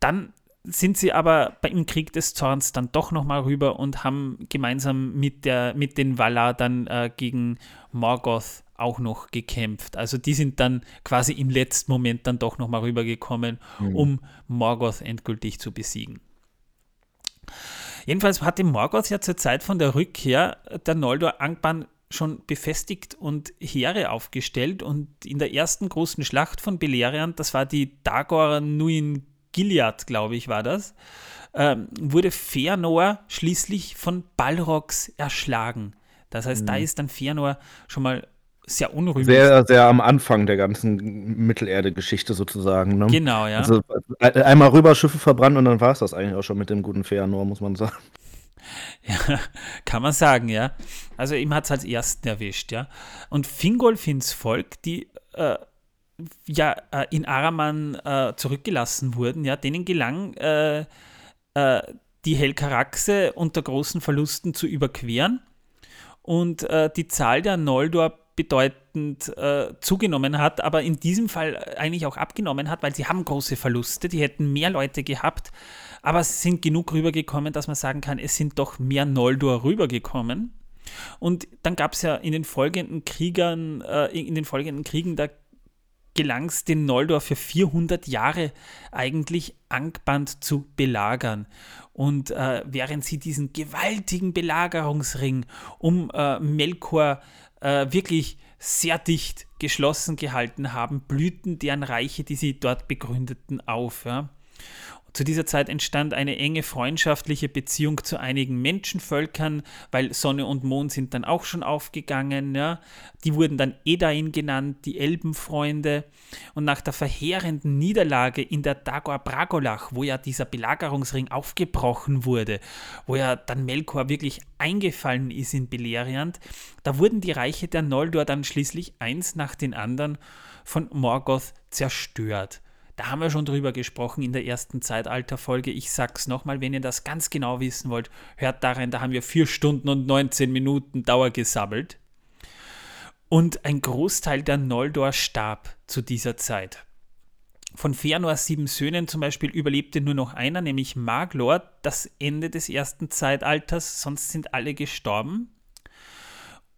dann sind sie aber im Krieg des Zorns dann doch nochmal rüber und haben gemeinsam mit, der, mit den Valar dann äh, gegen Morgoth auch noch gekämpft. Also die sind dann quasi im letzten Moment dann doch nochmal rübergekommen, mhm. um Morgoth endgültig zu besiegen. Jedenfalls hatte Morgoth ja zur Zeit von der Rückkehr der Noldor Angband schon befestigt und Heere aufgestellt und in der ersten großen Schlacht von Beleriand, das war die Dagor Nuin Gilead, glaube ich, war das, ähm, wurde Fëanor schließlich von Balrogs erschlagen. Das heißt, mhm. da ist dann Fëanor schon mal sehr unrühmlich. Sehr, sehr am Anfang der ganzen Mittelerde-Geschichte sozusagen. Ne? Genau, ja. Also äh, einmal rüber Schiffe verbrannt und dann war es das eigentlich auch schon mit dem guten Feanor, muss man sagen. Ja, kann man sagen, ja. Also ihm hat es als ersten erwischt, ja. Und Fingolfins Volk, die äh, ja äh, in Araman äh, zurückgelassen wurden, ja, denen gelang äh, äh, die Helkaraxe unter großen Verlusten zu überqueren und äh, die Zahl der Noldor bedeutend äh, zugenommen hat, aber in diesem Fall eigentlich auch abgenommen hat, weil sie haben große Verluste, die hätten mehr Leute gehabt, aber es sind genug rübergekommen, dass man sagen kann, es sind doch mehr Noldor rübergekommen. Und dann gab es ja in den folgenden Kriegern, äh, in den folgenden Kriegen, da gelang es den Noldor für 400 Jahre eigentlich Angband zu belagern. Und äh, während sie diesen gewaltigen Belagerungsring um äh, Melkor äh, wirklich sehr dicht geschlossen gehalten haben, blühten deren Reiche, die sie dort begründeten, auf. Ja. Zu dieser Zeit entstand eine enge freundschaftliche Beziehung zu einigen Menschenvölkern, weil Sonne und Mond sind dann auch schon aufgegangen. Ja. Die wurden dann Edain genannt, die Elbenfreunde. Und nach der verheerenden Niederlage in der Dagor Bragolach, wo ja dieser Belagerungsring aufgebrochen wurde, wo ja dann Melkor wirklich eingefallen ist in Beleriand, da wurden die Reiche der Noldor dann schließlich eins nach den anderen von Morgoth zerstört. Da haben wir schon drüber gesprochen in der ersten Zeitalterfolge. Ich sag's nochmal, wenn ihr das ganz genau wissen wollt, hört darin, da haben wir vier Stunden und 19 Minuten Dauer gesammelt. Und ein Großteil der Noldor starb zu dieser Zeit. Von Fëanors sieben Söhnen zum Beispiel überlebte nur noch einer, nämlich Maglor, das Ende des ersten Zeitalters, sonst sind alle gestorben.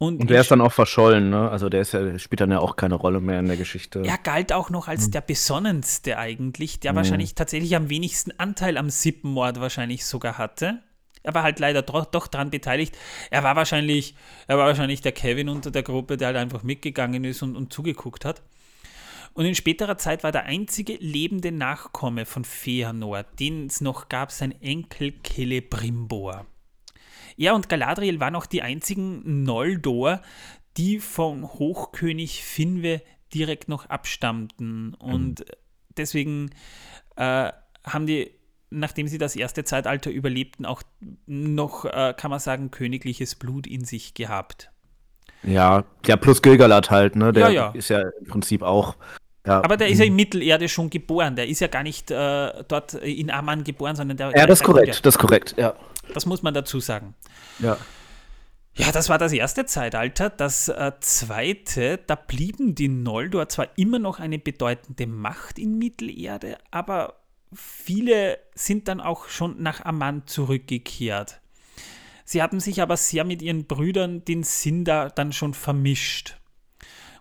Und, und der ist dann auch verschollen, ne? Also der, ist ja, spielt dann ja auch keine Rolle mehr in der Geschichte. Er galt auch noch als mhm. der Besonnenste eigentlich, der mhm. wahrscheinlich tatsächlich am wenigsten Anteil am Sippenmord wahrscheinlich sogar hatte. Er war halt leider doch, doch daran beteiligt. Er war wahrscheinlich, er war wahrscheinlich der Kevin unter der Gruppe, der halt einfach mitgegangen ist und, und zugeguckt hat. Und in späterer Zeit war der einzige lebende Nachkomme von Feanor, den es noch gab, sein Enkel Celebrimbor. Er und Galadriel waren auch die einzigen Noldor, die von Hochkönig Finwe direkt noch abstammten. Und mhm. deswegen äh, haben die, nachdem sie das erste Zeitalter überlebten, auch noch, äh, kann man sagen, königliches Blut in sich gehabt. Ja, ja, plus Gilgalad halt, ne? Der ja, ja. ist ja im Prinzip auch. Ja. Aber der ist ja in Mittelerde schon geboren. Der ist ja gar nicht äh, dort in Amman geboren, sondern der. Ja, das ist korrekt, das ist korrekt, ja. Das muss man dazu sagen. Ja. Ja, das war das erste Zeitalter. Das äh, zweite, da blieben die Noldor zwar immer noch eine bedeutende Macht in Mittelerde, aber viele sind dann auch schon nach Amman zurückgekehrt. Sie hatten sich aber sehr mit ihren Brüdern, den Sindar, dann schon vermischt.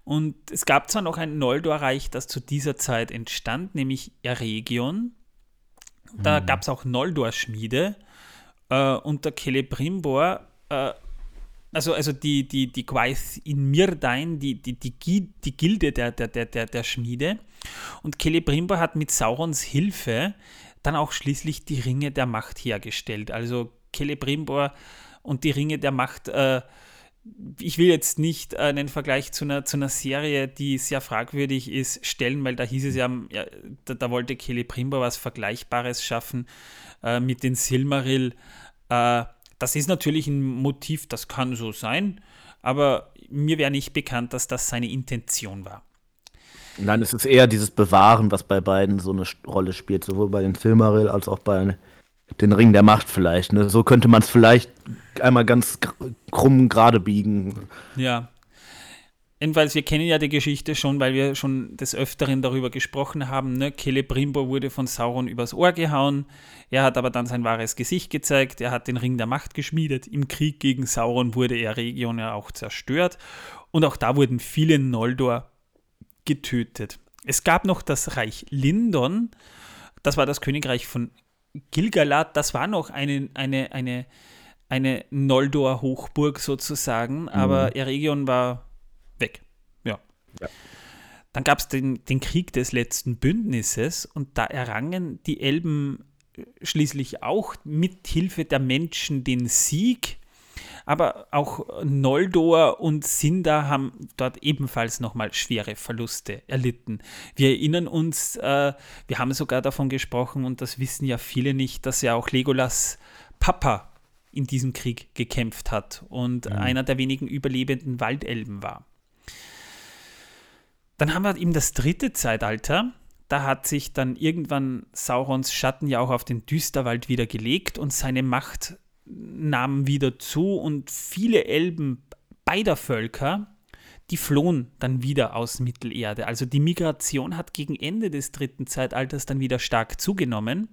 Und es gab zwar noch ein Noldor-Reich, das zu dieser Zeit entstand, nämlich Eregion. Da mhm. gab es auch Noldor-Schmiede äh, unter Celebrimbor, äh, also, also die, die, die Gwaith in Mirdain, die, die, die, die Gilde der, der, der, der, der Schmiede. Und Celebrimbor hat mit Saurons Hilfe dann auch schließlich die Ringe der Macht hergestellt. Also Celebrimbor und die Ringe der Macht äh, ich will jetzt nicht einen Vergleich zu einer, zu einer Serie, die sehr fragwürdig ist, stellen, weil da hieß es ja, ja da, da, wollte Kelly Primbo was Vergleichbares schaffen äh, mit den Silmaril. Äh, das ist natürlich ein Motiv, das kann so sein, aber mir wäre nicht bekannt, dass das seine Intention war. Nein, es ist eher dieses Bewahren, was bei beiden so eine Rolle spielt, sowohl bei den Silmaril als auch bei den Ring der Macht vielleicht. Ne? So könnte man es vielleicht einmal ganz krumm gerade biegen. Ja. Jedenfalls, wir kennen ja die Geschichte schon, weil wir schon des Öfteren darüber gesprochen haben. Ne? Celebrimbor wurde von Sauron übers Ohr gehauen. Er hat aber dann sein wahres Gesicht gezeigt. Er hat den Ring der Macht geschmiedet. Im Krieg gegen Sauron wurde er Region ja auch zerstört. Und auch da wurden viele Noldor getötet. Es gab noch das Reich Lindon. Das war das Königreich von Gilgalad, das war noch eine, eine, eine, eine Noldor-Hochburg sozusagen, mhm. aber Eregion war weg. Ja. ja. Dann gab es den, den Krieg des letzten Bündnisses und da errangen die Elben schließlich auch mit Hilfe der Menschen den Sieg aber auch Noldor und Sindar haben dort ebenfalls nochmal schwere Verluste erlitten. Wir erinnern uns, äh, wir haben sogar davon gesprochen, und das wissen ja viele nicht, dass ja auch Legolas Papa in diesem Krieg gekämpft hat und mhm. einer der wenigen überlebenden Waldelben war. Dann haben wir eben das dritte Zeitalter. Da hat sich dann irgendwann Saurons Schatten ja auch auf den Düsterwald wieder gelegt und seine Macht nahm wieder zu und viele Elben beider Völker, die flohen dann wieder aus Mittelerde. Also die Migration hat gegen Ende des dritten Zeitalters dann wieder stark zugenommen.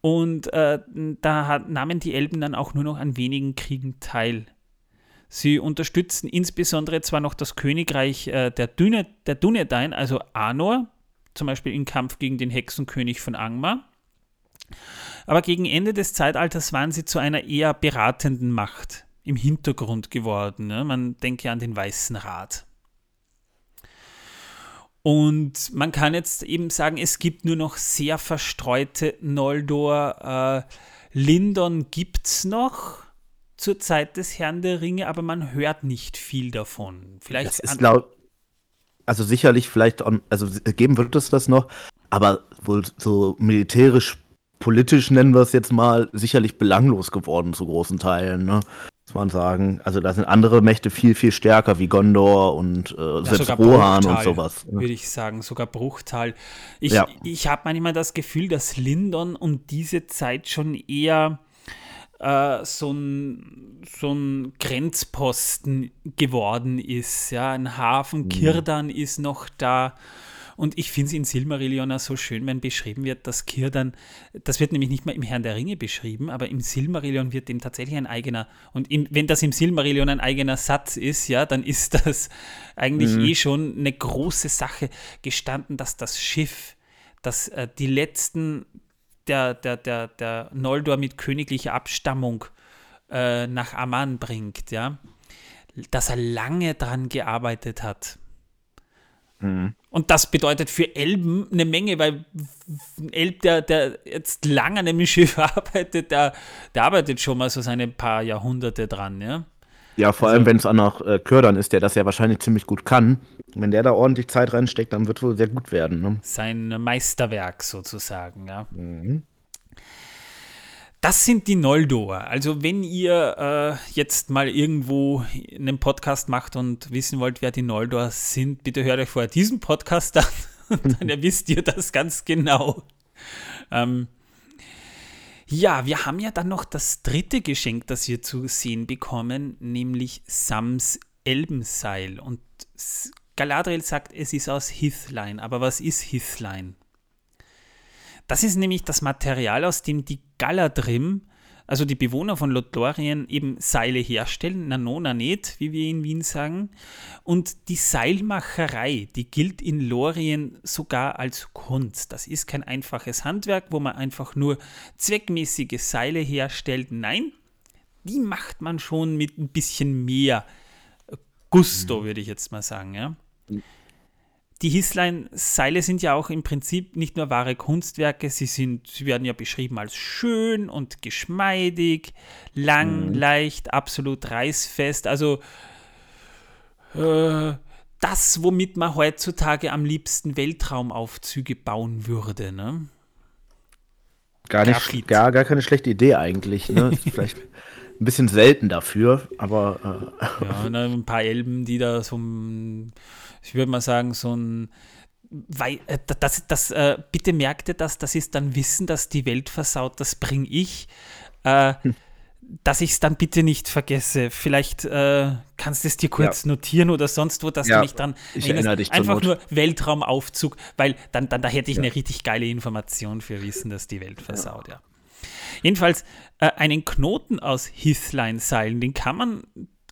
Und äh, da hat, nahmen die Elben dann auch nur noch an wenigen Kriegen teil. Sie unterstützten insbesondere zwar noch das Königreich äh, der, Dune, der Dunedain, also Anor, zum Beispiel im Kampf gegen den Hexenkönig von Angmar, aber gegen Ende des Zeitalters waren sie zu einer eher beratenden Macht im Hintergrund geworden. Ne? Man denke an den Weißen Rat. Und man kann jetzt eben sagen, es gibt nur noch sehr verstreute Noldor. Äh, Lindon gibt es noch zur Zeit des Herrn der Ringe, aber man hört nicht viel davon. Vielleicht das ist laut, also sicherlich vielleicht, also geben wird es das noch, aber wohl so militärisch, politisch nennen wir es jetzt mal, sicherlich belanglos geworden zu großen Teilen, ne? muss man sagen. Also da sind andere Mächte viel, viel stärker, wie Gondor und äh, ja, selbst Rohan und sowas. Ne? Würde ich sagen, sogar Bruchtal. Ich, ja. ich habe manchmal das Gefühl, dass Lindon um diese Zeit schon eher äh, so, ein, so ein Grenzposten geworden ist. Ja? Ein Hafen, mhm. Kirdan ist noch da. Und ich finde es in Silmarillion auch so schön, wenn beschrieben wird, dass Kirdan, das wird nämlich nicht mal im Herrn der Ringe beschrieben, aber im Silmarillion wird dem tatsächlich ein eigener, und in, wenn das im Silmarillion ein eigener Satz ist, ja, dann ist das eigentlich mhm. eh schon eine große Sache gestanden, dass das Schiff, dass äh, die letzten der, der, der, der Noldor mit königlicher Abstammung äh, nach Amman bringt, ja, dass er lange dran gearbeitet hat. Mhm. Und das bedeutet für Elben eine Menge, weil ein Elb, der, der jetzt lange an einem Schiff arbeitet, der, der arbeitet schon mal so seine paar Jahrhunderte dran, ja. Ja, vor also, allem, wenn es auch noch äh, Kördern ist, der das ja wahrscheinlich ziemlich gut kann. Wenn der da ordentlich Zeit reinsteckt, dann wird es wohl sehr gut werden. Ne? Sein Meisterwerk sozusagen, ja. Mhm. Das sind die Noldor. Also wenn ihr äh, jetzt mal irgendwo einen Podcast macht und wissen wollt, wer die Noldor sind, bitte hört euch vorher diesen Podcast an, dann wisst ihr das ganz genau. Ähm, ja, wir haben ja dann noch das dritte Geschenk, das wir zu sehen bekommen, nämlich Sams Elbenseil. Und Galadriel sagt, es ist aus Hithlein. Aber was ist Hithlein? Das ist nämlich das Material, aus dem die Galadrim, also die Bewohner von Lothlorien, eben Seile herstellen, Nanona nicht, wie wir in Wien sagen. Und die Seilmacherei, die gilt in Lorien sogar als Kunst. Das ist kein einfaches Handwerk, wo man einfach nur zweckmäßige Seile herstellt. Nein, die macht man schon mit ein bisschen mehr Gusto, mhm. würde ich jetzt mal sagen. Ja. Die Hisslein-Seile sind ja auch im Prinzip nicht nur wahre Kunstwerke, sie, sind, sie werden ja beschrieben als schön und geschmeidig, lang, mhm. leicht, absolut reißfest. Also äh, das, womit man heutzutage am liebsten Weltraumaufzüge bauen würde. Ne? Gar, nicht, gar, gar keine schlechte Idee eigentlich. Ne? Vielleicht ein bisschen selten dafür, aber. Äh. Ja, ein paar Elben, die da so ein ich würde mal sagen, so ein weil, äh, das, das, äh, bitte merkt ihr das, das ist dann Wissen, dass die Welt versaut, das bringe ich. Äh, hm. Dass ich es dann bitte nicht vergesse. Vielleicht äh, kannst du es dir kurz ja. notieren oder sonst wo, dass ja, du mich dann ich erinnere dich einfach nur Weltraumaufzug, weil dann, dann da hätte ich ja. eine richtig geile Information für Wissen, dass die Welt versaut, ja. Jedenfalls, äh, einen Knoten aus Hithlein-Seilen, den kann man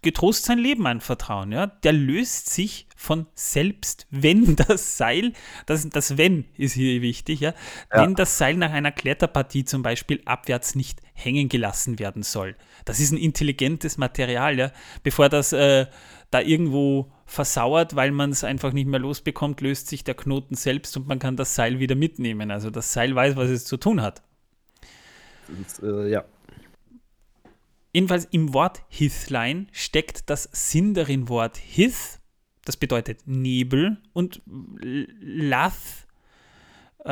getrost sein Leben anvertrauen. Ja? Der löst sich von selbst, wenn das Seil, das, das Wenn ist hier wichtig, ja? ja? wenn das Seil nach einer Kletterpartie zum Beispiel abwärts nicht hängen gelassen werden soll. Das ist ein intelligentes Material, ja? bevor das äh, da irgendwo versauert, weil man es einfach nicht mehr losbekommt, löst sich der Knoten selbst und man kann das Seil wieder mitnehmen. Also das Seil weiß, was es zu tun hat. Und, äh, ja, Jedenfalls im Wort Hithlein steckt das Sindarin-Wort Hith, das bedeutet Nebel, und Lath, äh,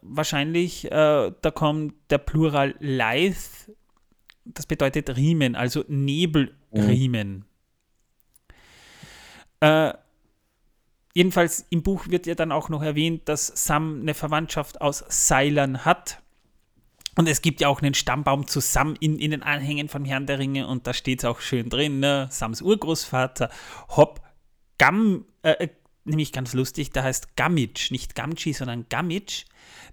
wahrscheinlich, äh, da kommt der Plural Leith, das bedeutet Riemen, also Nebelriemen. Mhm. Äh, jedenfalls im Buch wird ja dann auch noch erwähnt, dass Sam eine Verwandtschaft aus Seilern hat. Und es gibt ja auch einen Stammbaum zu Sam in, in den Anhängen von Herrn der Ringe und da steht es auch schön drin, ne? Sams Urgroßvater, Hob Gam, äh, äh nämlich ganz lustig, der heißt Gamitsch, nicht Gamchi, sondern Gamitsch,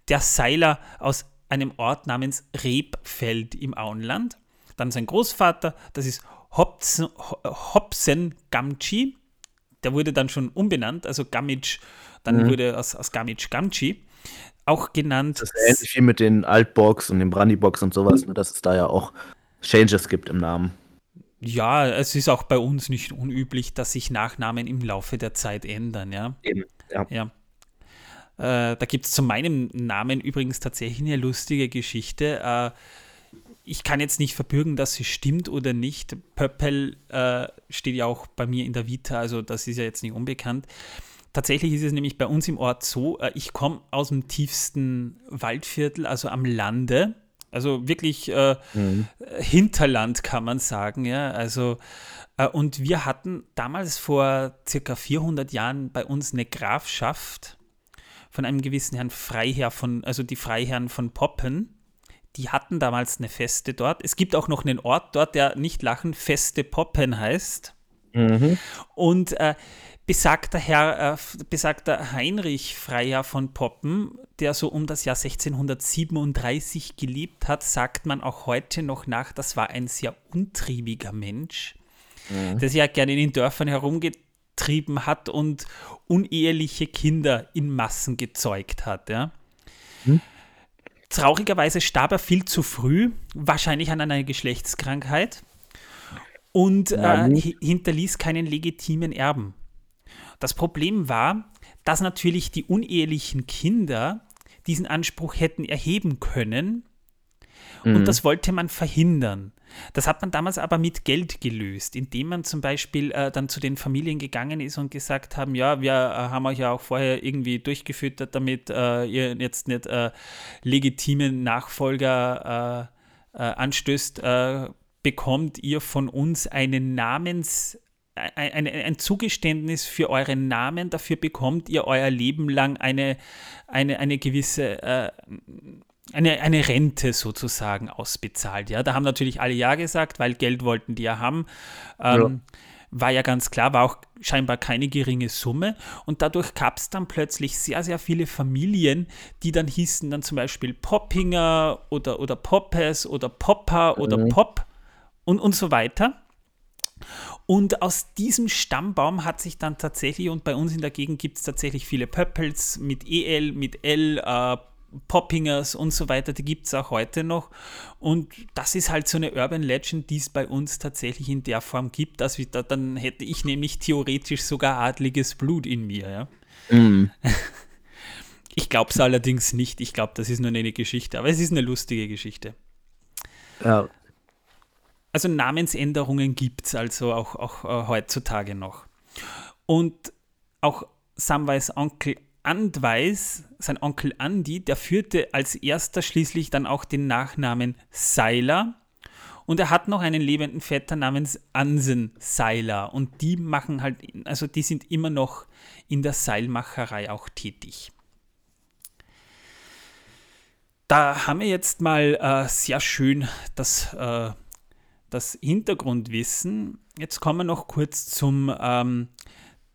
der Seiler aus einem Ort namens Rebfeld im Auenland. Dann sein Großvater, das ist Hobson, Hobson Gamchi, der wurde dann schon umbenannt, also Gamitsch, dann mhm. wurde aus, aus Gamitsch Gamchi auch genannt. Das ist ähnlich wie mit den Altbox und den Brandybox und sowas, ne, dass es da ja auch Changes gibt im Namen. Ja, es ist auch bei uns nicht unüblich, dass sich Nachnamen im Laufe der Zeit ändern, ja. Eben, ja. ja. Äh, da gibt es zu meinem Namen übrigens tatsächlich eine lustige Geschichte. Äh, ich kann jetzt nicht verbürgen, dass sie stimmt oder nicht. Pöppel äh, steht ja auch bei mir in der Vita, also das ist ja jetzt nicht unbekannt. Tatsächlich ist es nämlich bei uns im Ort so, äh, ich komme aus dem tiefsten Waldviertel, also am Lande. Also wirklich äh, mhm. Hinterland kann man sagen, ja. Also äh, und wir hatten damals vor circa 400 Jahren bei uns eine Grafschaft von einem gewissen Herrn Freiherr von, also die Freiherren von Poppen. Die hatten damals eine Feste dort. Es gibt auch noch einen Ort dort, der nicht lachen, Feste Poppen heißt. Mhm. Und äh, besagter Herr, äh, besagter Heinrich Freier von Poppen, der so um das Jahr 1637 gelebt hat, sagt man auch heute noch nach, das war ein sehr untriebiger Mensch, mhm. der sich ja gerne in den Dörfern herumgetrieben hat und uneheliche Kinder in Massen gezeugt hat. Ja. Mhm. Traurigerweise starb er viel zu früh, wahrscheinlich an einer Geschlechtskrankheit und äh, hinterließ keinen legitimen Erben. Das Problem war, dass natürlich die unehelichen Kinder diesen Anspruch hätten erheben können und mhm. das wollte man verhindern. Das hat man damals aber mit Geld gelöst, indem man zum Beispiel äh, dann zu den Familien gegangen ist und gesagt haben, ja, wir äh, haben euch ja auch vorher irgendwie durchgefüttert, damit äh, ihr jetzt nicht äh, legitimen Nachfolger äh, äh, anstößt, bekommt ihr von uns einen Namens ein, ein, Zugeständnis für euren Namen, dafür bekommt ihr euer Leben lang eine, eine, eine gewisse äh, eine, eine Rente sozusagen ausbezahlt. Ja, da haben natürlich alle Ja gesagt, weil Geld wollten die ja haben. Ähm, ja. War ja ganz klar, war auch scheinbar keine geringe Summe. Und dadurch gab es dann plötzlich sehr, sehr viele Familien, die dann hießen dann zum Beispiel Poppinger oder, oder Poppes oder Popper mhm. oder Pop und, und so weiter. Und aus diesem Stammbaum hat sich dann tatsächlich, und bei uns in der Gegend gibt es tatsächlich viele Pöppels mit EL, mit L, äh, Poppingers und so weiter, die gibt es auch heute noch. Und das ist halt so eine Urban Legend, die es bei uns tatsächlich in der Form gibt, dass wir da, dann hätte ich nämlich theoretisch sogar adliges Blut in mir. Ja? Mm. Ich glaube es allerdings nicht. Ich glaube, das ist nur eine Geschichte, aber es ist eine lustige Geschichte. Ja, also Namensänderungen gibt es also auch, auch äh, heutzutage noch. Und auch Samwise Onkel Andweis, sein Onkel Andi, der führte als erster schließlich dann auch den Nachnamen Seiler. Und er hat noch einen lebenden Vetter namens Ansen Seiler. Und die machen halt, also die sind immer noch in der Seilmacherei auch tätig. Da haben wir jetzt mal äh, sehr schön das äh, das Hintergrundwissen. Jetzt kommen wir noch kurz zum, ähm,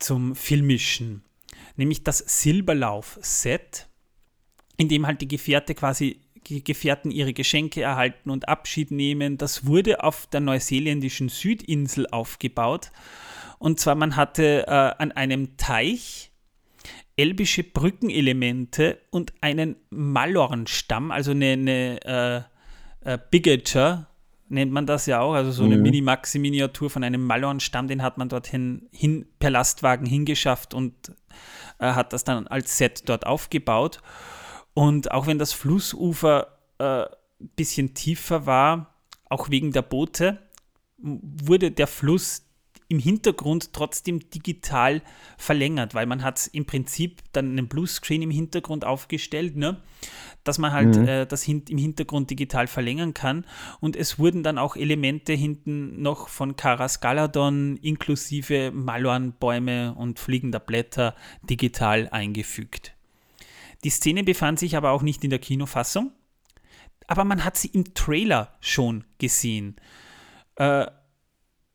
zum Filmischen, nämlich das Silberlauf-Set, in dem halt die Gefährte quasi Gefährten ihre Geschenke erhalten und Abschied nehmen. Das wurde auf der neuseeländischen Südinsel aufgebaut. Und zwar man hatte äh, an einem Teich elbische Brückenelemente und einen Malornstamm, also eine, eine äh, äh, Bigature, nennt man das ja auch, also so eine mhm. Mini-Maxi-Miniatur von einem Malorn-Stamm, den hat man dorthin hin, per Lastwagen hingeschafft und äh, hat das dann als Set dort aufgebaut. Und auch wenn das Flussufer ein äh, bisschen tiefer war, auch wegen der Boote, wurde der Fluss im Hintergrund trotzdem digital verlängert, weil man hat im Prinzip dann einen Bluescreen im Hintergrund aufgestellt, ne? dass man halt mhm. äh, das hin im Hintergrund digital verlängern kann. Und es wurden dann auch Elemente hinten noch von Karas Galadon inklusive Maloan-Bäume und fliegender Blätter digital eingefügt. Die Szene befand sich aber auch nicht in der Kinofassung, aber man hat sie im Trailer schon gesehen. Äh,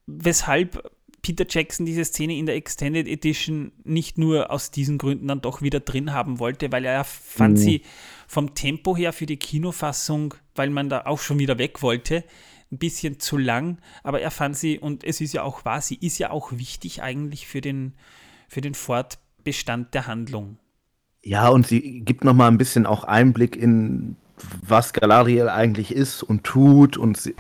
weshalb Peter Jackson diese Szene in der Extended Edition nicht nur aus diesen Gründen dann doch wieder drin haben wollte, weil er fand mhm. sie vom Tempo her für die Kinofassung, weil man da auch schon wieder weg wollte, ein bisschen zu lang. Aber er fand sie, und es ist ja auch wahr, sie ist ja auch wichtig eigentlich für den, für den Fortbestand der Handlung. Ja, und sie gibt nochmal ein bisschen auch Einblick in, was Galadriel eigentlich ist und tut. Und sie,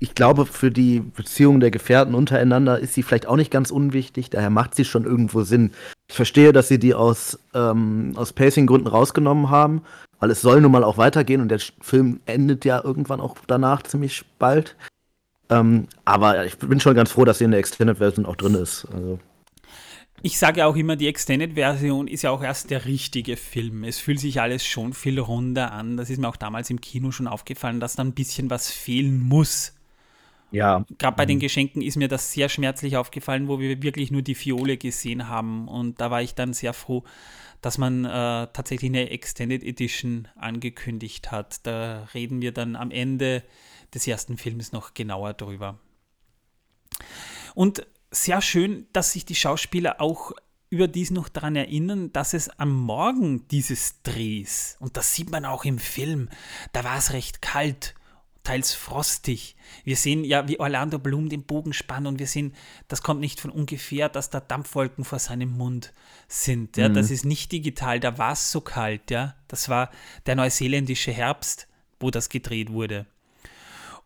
ich glaube, für die Beziehung der Gefährten untereinander ist sie vielleicht auch nicht ganz unwichtig, daher macht sie schon irgendwo Sinn. Ich verstehe, dass sie die aus, ähm, aus Pacing-Gründen rausgenommen haben, weil es soll nun mal auch weitergehen und der Film endet ja irgendwann auch danach ziemlich bald. Ähm, aber ich bin schon ganz froh, dass sie in der Extended-Version auch drin ist. Also. Ich sage auch immer, die Extended-Version ist ja auch erst der richtige Film. Es fühlt sich alles schon viel runder an. Das ist mir auch damals im Kino schon aufgefallen, dass da ein bisschen was fehlen muss ja. Gerade bei den mhm. Geschenken ist mir das sehr schmerzlich aufgefallen, wo wir wirklich nur die Fiole gesehen haben. Und da war ich dann sehr froh, dass man äh, tatsächlich eine Extended Edition angekündigt hat. Da reden wir dann am Ende des ersten Films noch genauer drüber. Und sehr schön, dass sich die Schauspieler auch überdies noch daran erinnern, dass es am Morgen dieses Drehs, und das sieht man auch im Film, da war es recht kalt teils frostig. Wir sehen ja, wie Orlando Bloom den Bogen spannt und wir sehen, das kommt nicht von ungefähr, dass da Dampfwolken vor seinem Mund sind. Ja, mhm. Das ist nicht digital, da war es so kalt. Ja, das war der neuseeländische Herbst, wo das gedreht wurde.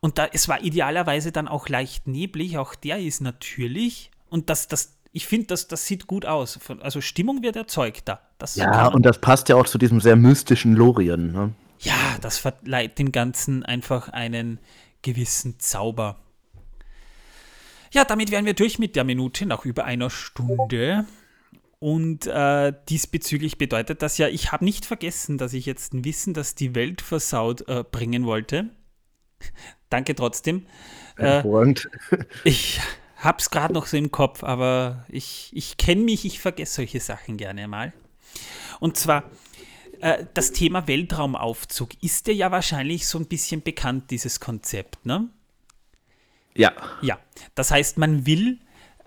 Und da, es war idealerweise dann auch leicht neblig, auch der ist natürlich. Und das, das, ich finde, das, das sieht gut aus. Also Stimmung wird erzeugt da. Das ja, und das passt ja auch zu diesem sehr mystischen Lorien. Ne? Ja, das verleiht dem Ganzen einfach einen gewissen Zauber. Ja, damit wären wir durch mit der Minute nach über einer Stunde. Und äh, diesbezüglich bedeutet das ja, ich habe nicht vergessen, dass ich jetzt ein Wissen, das die Welt versaut, äh, bringen wollte. Danke trotzdem. Äh, ich habe es gerade noch so im Kopf, aber ich, ich kenne mich, ich vergesse solche Sachen gerne mal. Und zwar äh, das Thema Weltraumaufzug ist dir ja wahrscheinlich so ein bisschen bekannt, dieses Konzept, ne? Ja. Ja, das heißt, man will,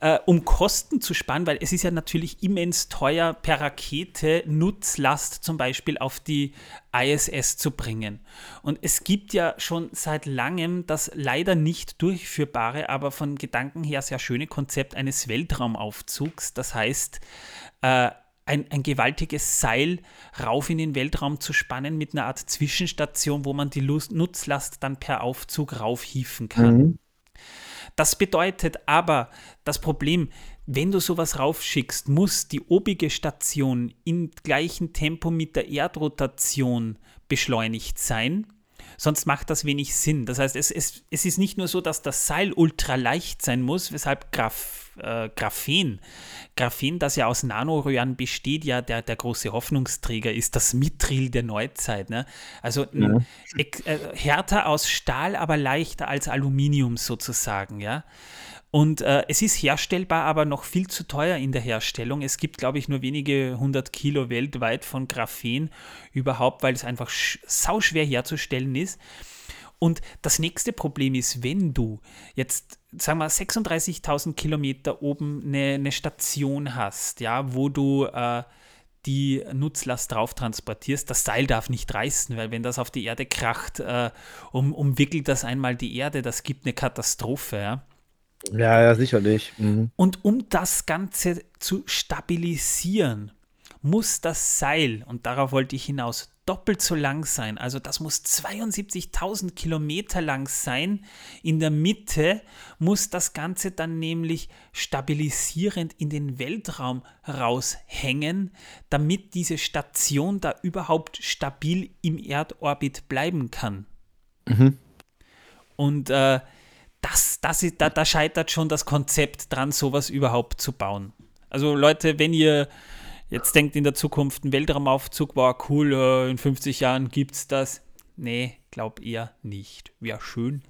äh, um Kosten zu sparen, weil es ist ja natürlich immens teuer, per Rakete Nutzlast zum Beispiel auf die ISS zu bringen. Und es gibt ja schon seit langem das leider nicht durchführbare, aber von Gedanken her sehr schöne Konzept eines Weltraumaufzugs. Das heißt, äh, ein, ein gewaltiges Seil rauf in den Weltraum zu spannen mit einer Art Zwischenstation, wo man die Lust, Nutzlast dann per Aufzug raufhieven kann. Mhm. Das bedeutet aber, das Problem, wenn du sowas raufschickst, muss die obige Station im gleichen Tempo mit der Erdrotation beschleunigt sein. Sonst macht das wenig Sinn. Das heißt, es, es, es ist nicht nur so, dass das Seil ultra leicht sein muss, weshalb Graph, äh, Graphen Graphen, das ja aus Nanoröhren besteht, ja der, der große Hoffnungsträger ist, das Mithril der Neuzeit. Ne? Also ja. äh, härter aus Stahl, aber leichter als Aluminium sozusagen, ja. Und äh, es ist herstellbar, aber noch viel zu teuer in der Herstellung. Es gibt, glaube ich, nur wenige hundert Kilo weltweit von Graphen überhaupt, weil es einfach sauschwer herzustellen ist. Und das nächste Problem ist, wenn du jetzt, sagen wir, 36.000 Kilometer oben eine, eine, Station hast, ja, wo du äh, die Nutzlast drauf transportierst, das Seil darf nicht reißen, weil wenn das auf die Erde kracht, äh, um, umwickelt das einmal die Erde, das gibt eine Katastrophe. Ja, ja, ja sicherlich. Mhm. Und um das Ganze zu stabilisieren, muss das Seil, und darauf wollte ich hinaus, doppelt so lang sein. Also das muss 72.000 Kilometer lang sein. In der Mitte muss das Ganze dann nämlich stabilisierend in den Weltraum raushängen, damit diese Station da überhaupt stabil im Erdorbit bleiben kann. Mhm. Und äh, das, das ist, da, da scheitert schon das Konzept dran, sowas überhaupt zu bauen. Also Leute, wenn ihr jetzt denkt in der Zukunft, ein Weltraumaufzug war cool, äh, in 50 Jahren gibt es das. Nee, glaub eher nicht. Wäre schön.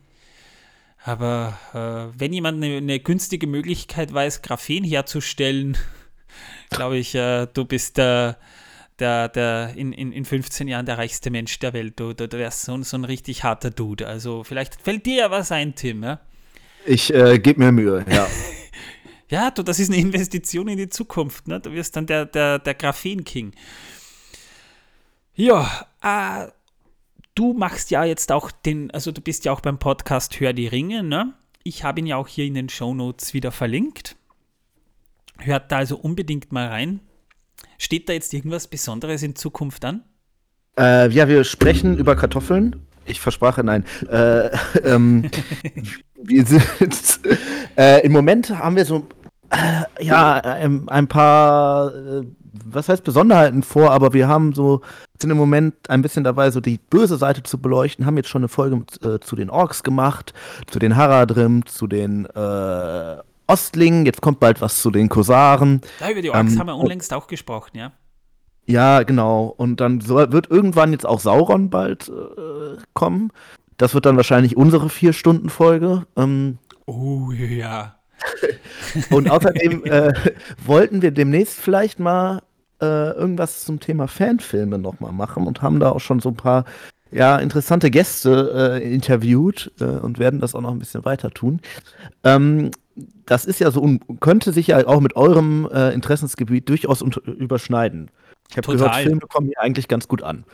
Aber äh, wenn jemand eine, eine, günstige Möglichkeit weiß, Graphen herzustellen, glaube ich, äh, du bist der, der, der in, in, in 15 Jahren der reichste Mensch der Welt. Du, du, du wärst so, so ein richtig harter Dude. Also vielleicht fällt dir ja was ein, Tim. Ja? Ich äh, gebe mir Mühe, ja. ja, du, das ist eine Investition in die Zukunft. Ne? Du wirst dann der, der, der Graphen-King. Ja, äh, du machst ja jetzt auch den, also du bist ja auch beim Podcast Hör die Ringe, ne? Ich habe ihn ja auch hier in den Show Notes wieder verlinkt. Hört da also unbedingt mal rein. Steht da jetzt irgendwas Besonderes in Zukunft an? Äh, ja, wir sprechen über Kartoffeln. Ich versprach, nein. Äh, ähm, wir sind, äh, Im Moment haben wir so äh, ja ein, ein paar äh, was heißt Besonderheiten vor, aber wir haben so, sind im Moment ein bisschen dabei, so die böse Seite zu beleuchten, haben jetzt schon eine Folge äh, zu den Orks gemacht, zu den Haradrim, zu den Ostlingen, jetzt kommt bald was zu den Kosaren. Ja, über die Orks ähm, haben wir unlängst auch gesprochen, ja. Ja, genau. Und dann wird irgendwann jetzt auch Sauron bald äh, kommen. Das wird dann wahrscheinlich unsere Vier-Stunden-Folge. Ähm, oh ja. Und außerdem äh, wollten wir demnächst vielleicht mal äh, irgendwas zum Thema Fanfilme nochmal machen und haben da auch schon so ein paar ja, interessante Gäste äh, interviewt äh, und werden das auch noch ein bisschen weiter tun. Ähm, das ist ja so, könnte sich ja auch mit eurem äh, Interessensgebiet durchaus überschneiden. Ich habe gehört, Filme kommen hier eigentlich ganz gut an.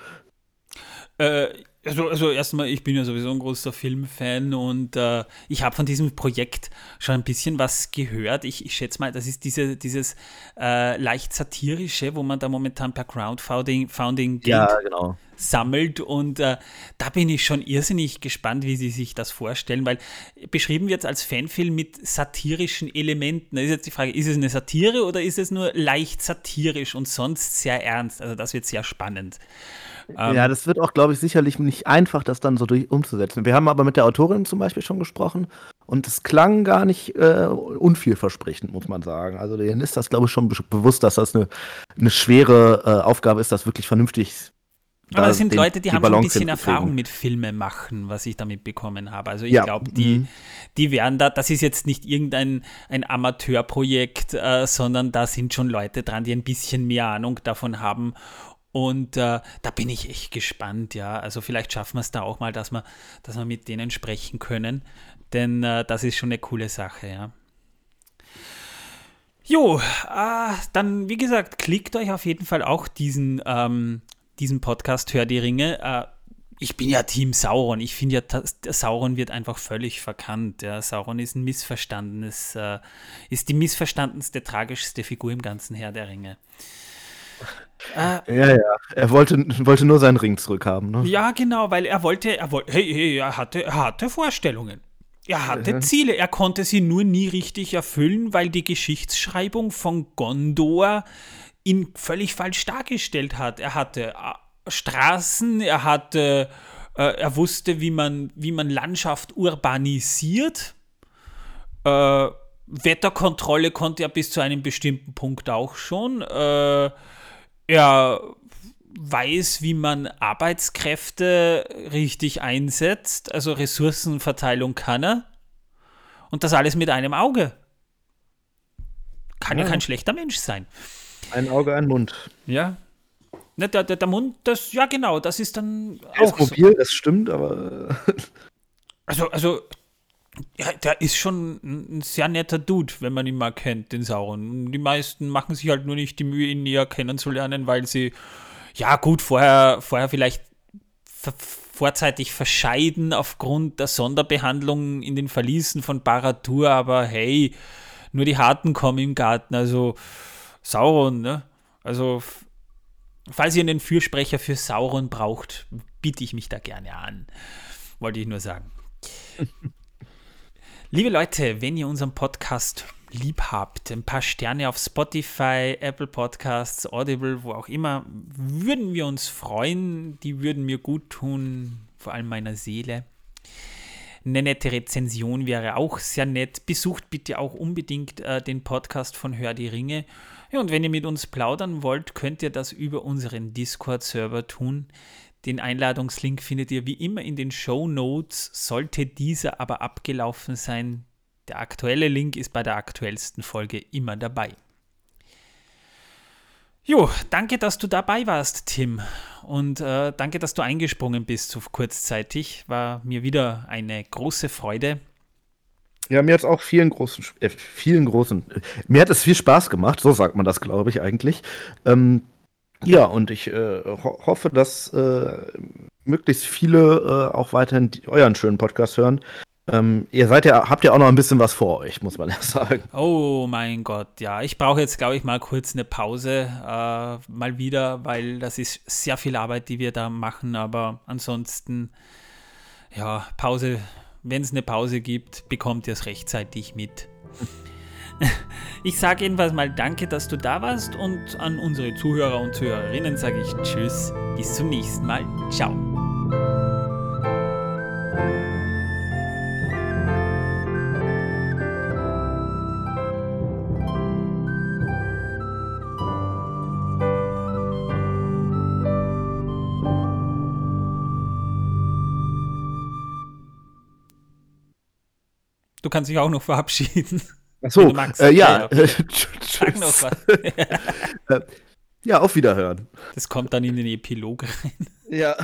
Äh, also, also erstmal, ich bin ja sowieso ein großer Filmfan und äh, ich habe von diesem Projekt schon ein bisschen was gehört. Ich, ich schätze mal, das ist diese, dieses äh, leicht satirische, wo man da momentan per Crowdfunding Founding ja, genau. Sammelt und äh, da bin ich schon irrsinnig gespannt, wie sie sich das vorstellen, weil beschrieben wird es als Fanfilm mit satirischen Elementen. Da ist jetzt die Frage, ist es eine Satire oder ist es nur leicht satirisch und sonst sehr ernst? Also das wird sehr spannend. Ähm, ja, das wird auch, glaube ich, sicherlich nicht einfach, das dann so durch umzusetzen. Wir haben aber mit der Autorin zum Beispiel schon gesprochen und es klang gar nicht äh, unvielversprechend, muss man sagen. Also denen ist das, glaube ich, schon be bewusst, dass das eine, eine schwere äh, Aufgabe ist, das wirklich vernünftig aber das sind den, Leute, die, die haben schon ein bisschen Erfahrung mit Filme machen, was ich damit bekommen habe. Also ich ja. glaube, die, mhm. die werden da, das ist jetzt nicht irgendein ein Amateurprojekt, äh, sondern da sind schon Leute dran, die ein bisschen mehr Ahnung davon haben und äh, da bin ich echt gespannt, ja. Also vielleicht schaffen wir es da auch mal, dass wir, dass wir mit denen sprechen können. Denn äh, das ist schon eine coole Sache, ja. Jo, äh, dann wie gesagt, klickt euch auf jeden Fall auch diesen, ähm, diesen Podcast Hör die Ringe. Äh, ich bin ja Team Sauron. Ich finde ja, Sauron wird einfach völlig verkannt. Ja. Sauron ist ein missverstandenes, äh, ist die missverstandenste, tragischste Figur im ganzen Herr der Ringe. Äh, ja, ja. Er wollte, wollte nur seinen Ring zurückhaben. Ne? Ja, genau, weil er wollte, er wollte, hey, hey, er hatte, er hatte Vorstellungen. Er hatte ja. Ziele, er konnte sie nur nie richtig erfüllen, weil die Geschichtsschreibung von Gondor ihn völlig falsch dargestellt hat. Er hatte äh, Straßen, er hatte, äh, er wusste, wie man, wie man Landschaft urbanisiert. Äh, Wetterkontrolle konnte er bis zu einem bestimmten Punkt auch schon. Äh, er weiß, wie man Arbeitskräfte richtig einsetzt, also Ressourcenverteilung kann er. Und das alles mit einem Auge. Kann ja, ja kein schlechter Mensch sein. Ein Auge, ein Mund. Ja. Ne, der, der, der Mund, das, ja genau, das ist dann auch. Ist mobil, so. das stimmt, aber. also, also ja, der ist schon ein sehr netter Dude, wenn man ihn mal kennt, den Sauron. Die meisten machen sich halt nur nicht die Mühe, ihn näher kennenzulernen, weil sie, ja gut, vorher, vorher vielleicht vorzeitig verscheiden aufgrund der Sonderbehandlung in den Verließen von Baratur, aber hey, nur die Harten kommen im Garten, also Sauron, ne? Also, falls ihr einen Fürsprecher für Sauron braucht, biete ich mich da gerne an. Wollte ich nur sagen. Liebe Leute, wenn ihr unseren Podcast lieb habt, ein paar Sterne auf Spotify, Apple Podcasts, Audible, wo auch immer, würden wir uns freuen. Die würden mir gut tun, vor allem meiner Seele. Eine nette Rezension wäre auch sehr nett. Besucht bitte auch unbedingt äh, den Podcast von Hör die Ringe. Ja, und wenn ihr mit uns plaudern wollt, könnt ihr das über unseren Discord-Server tun. Den Einladungslink findet ihr wie immer in den Show Notes. Sollte dieser aber abgelaufen sein, der aktuelle Link ist bei der aktuellsten Folge immer dabei. Jo, danke, dass du dabei warst, Tim. Und äh, danke, dass du eingesprungen bist so kurzzeitig. War mir wieder eine große Freude. Ja, mir hat es auch vielen großen, äh, vielen großen, mir hat es viel Spaß gemacht, so sagt man das, glaube ich, eigentlich. Ähm, ja, und ich äh, ho hoffe, dass äh, möglichst viele äh, auch weiterhin euren schönen Podcast hören. Ähm, ihr seid ja, habt ja auch noch ein bisschen was vor euch, muss man ja sagen. Oh mein Gott, ja. Ich brauche jetzt, glaube ich, mal kurz eine Pause, äh, mal wieder, weil das ist sehr viel Arbeit, die wir da machen. Aber ansonsten, ja, Pause wenn es eine Pause gibt, bekommt ihr es rechtzeitig mit. Ich sage jedenfalls mal danke, dass du da warst und an unsere Zuhörer und Zuhörerinnen sage ich Tschüss, bis zum nächsten Mal. Ciao. Du kannst dich auch noch verabschieden. Achso, äh, ja. Äh, ja, auf Wiederhören. Das kommt dann in den Epilog rein. Ja.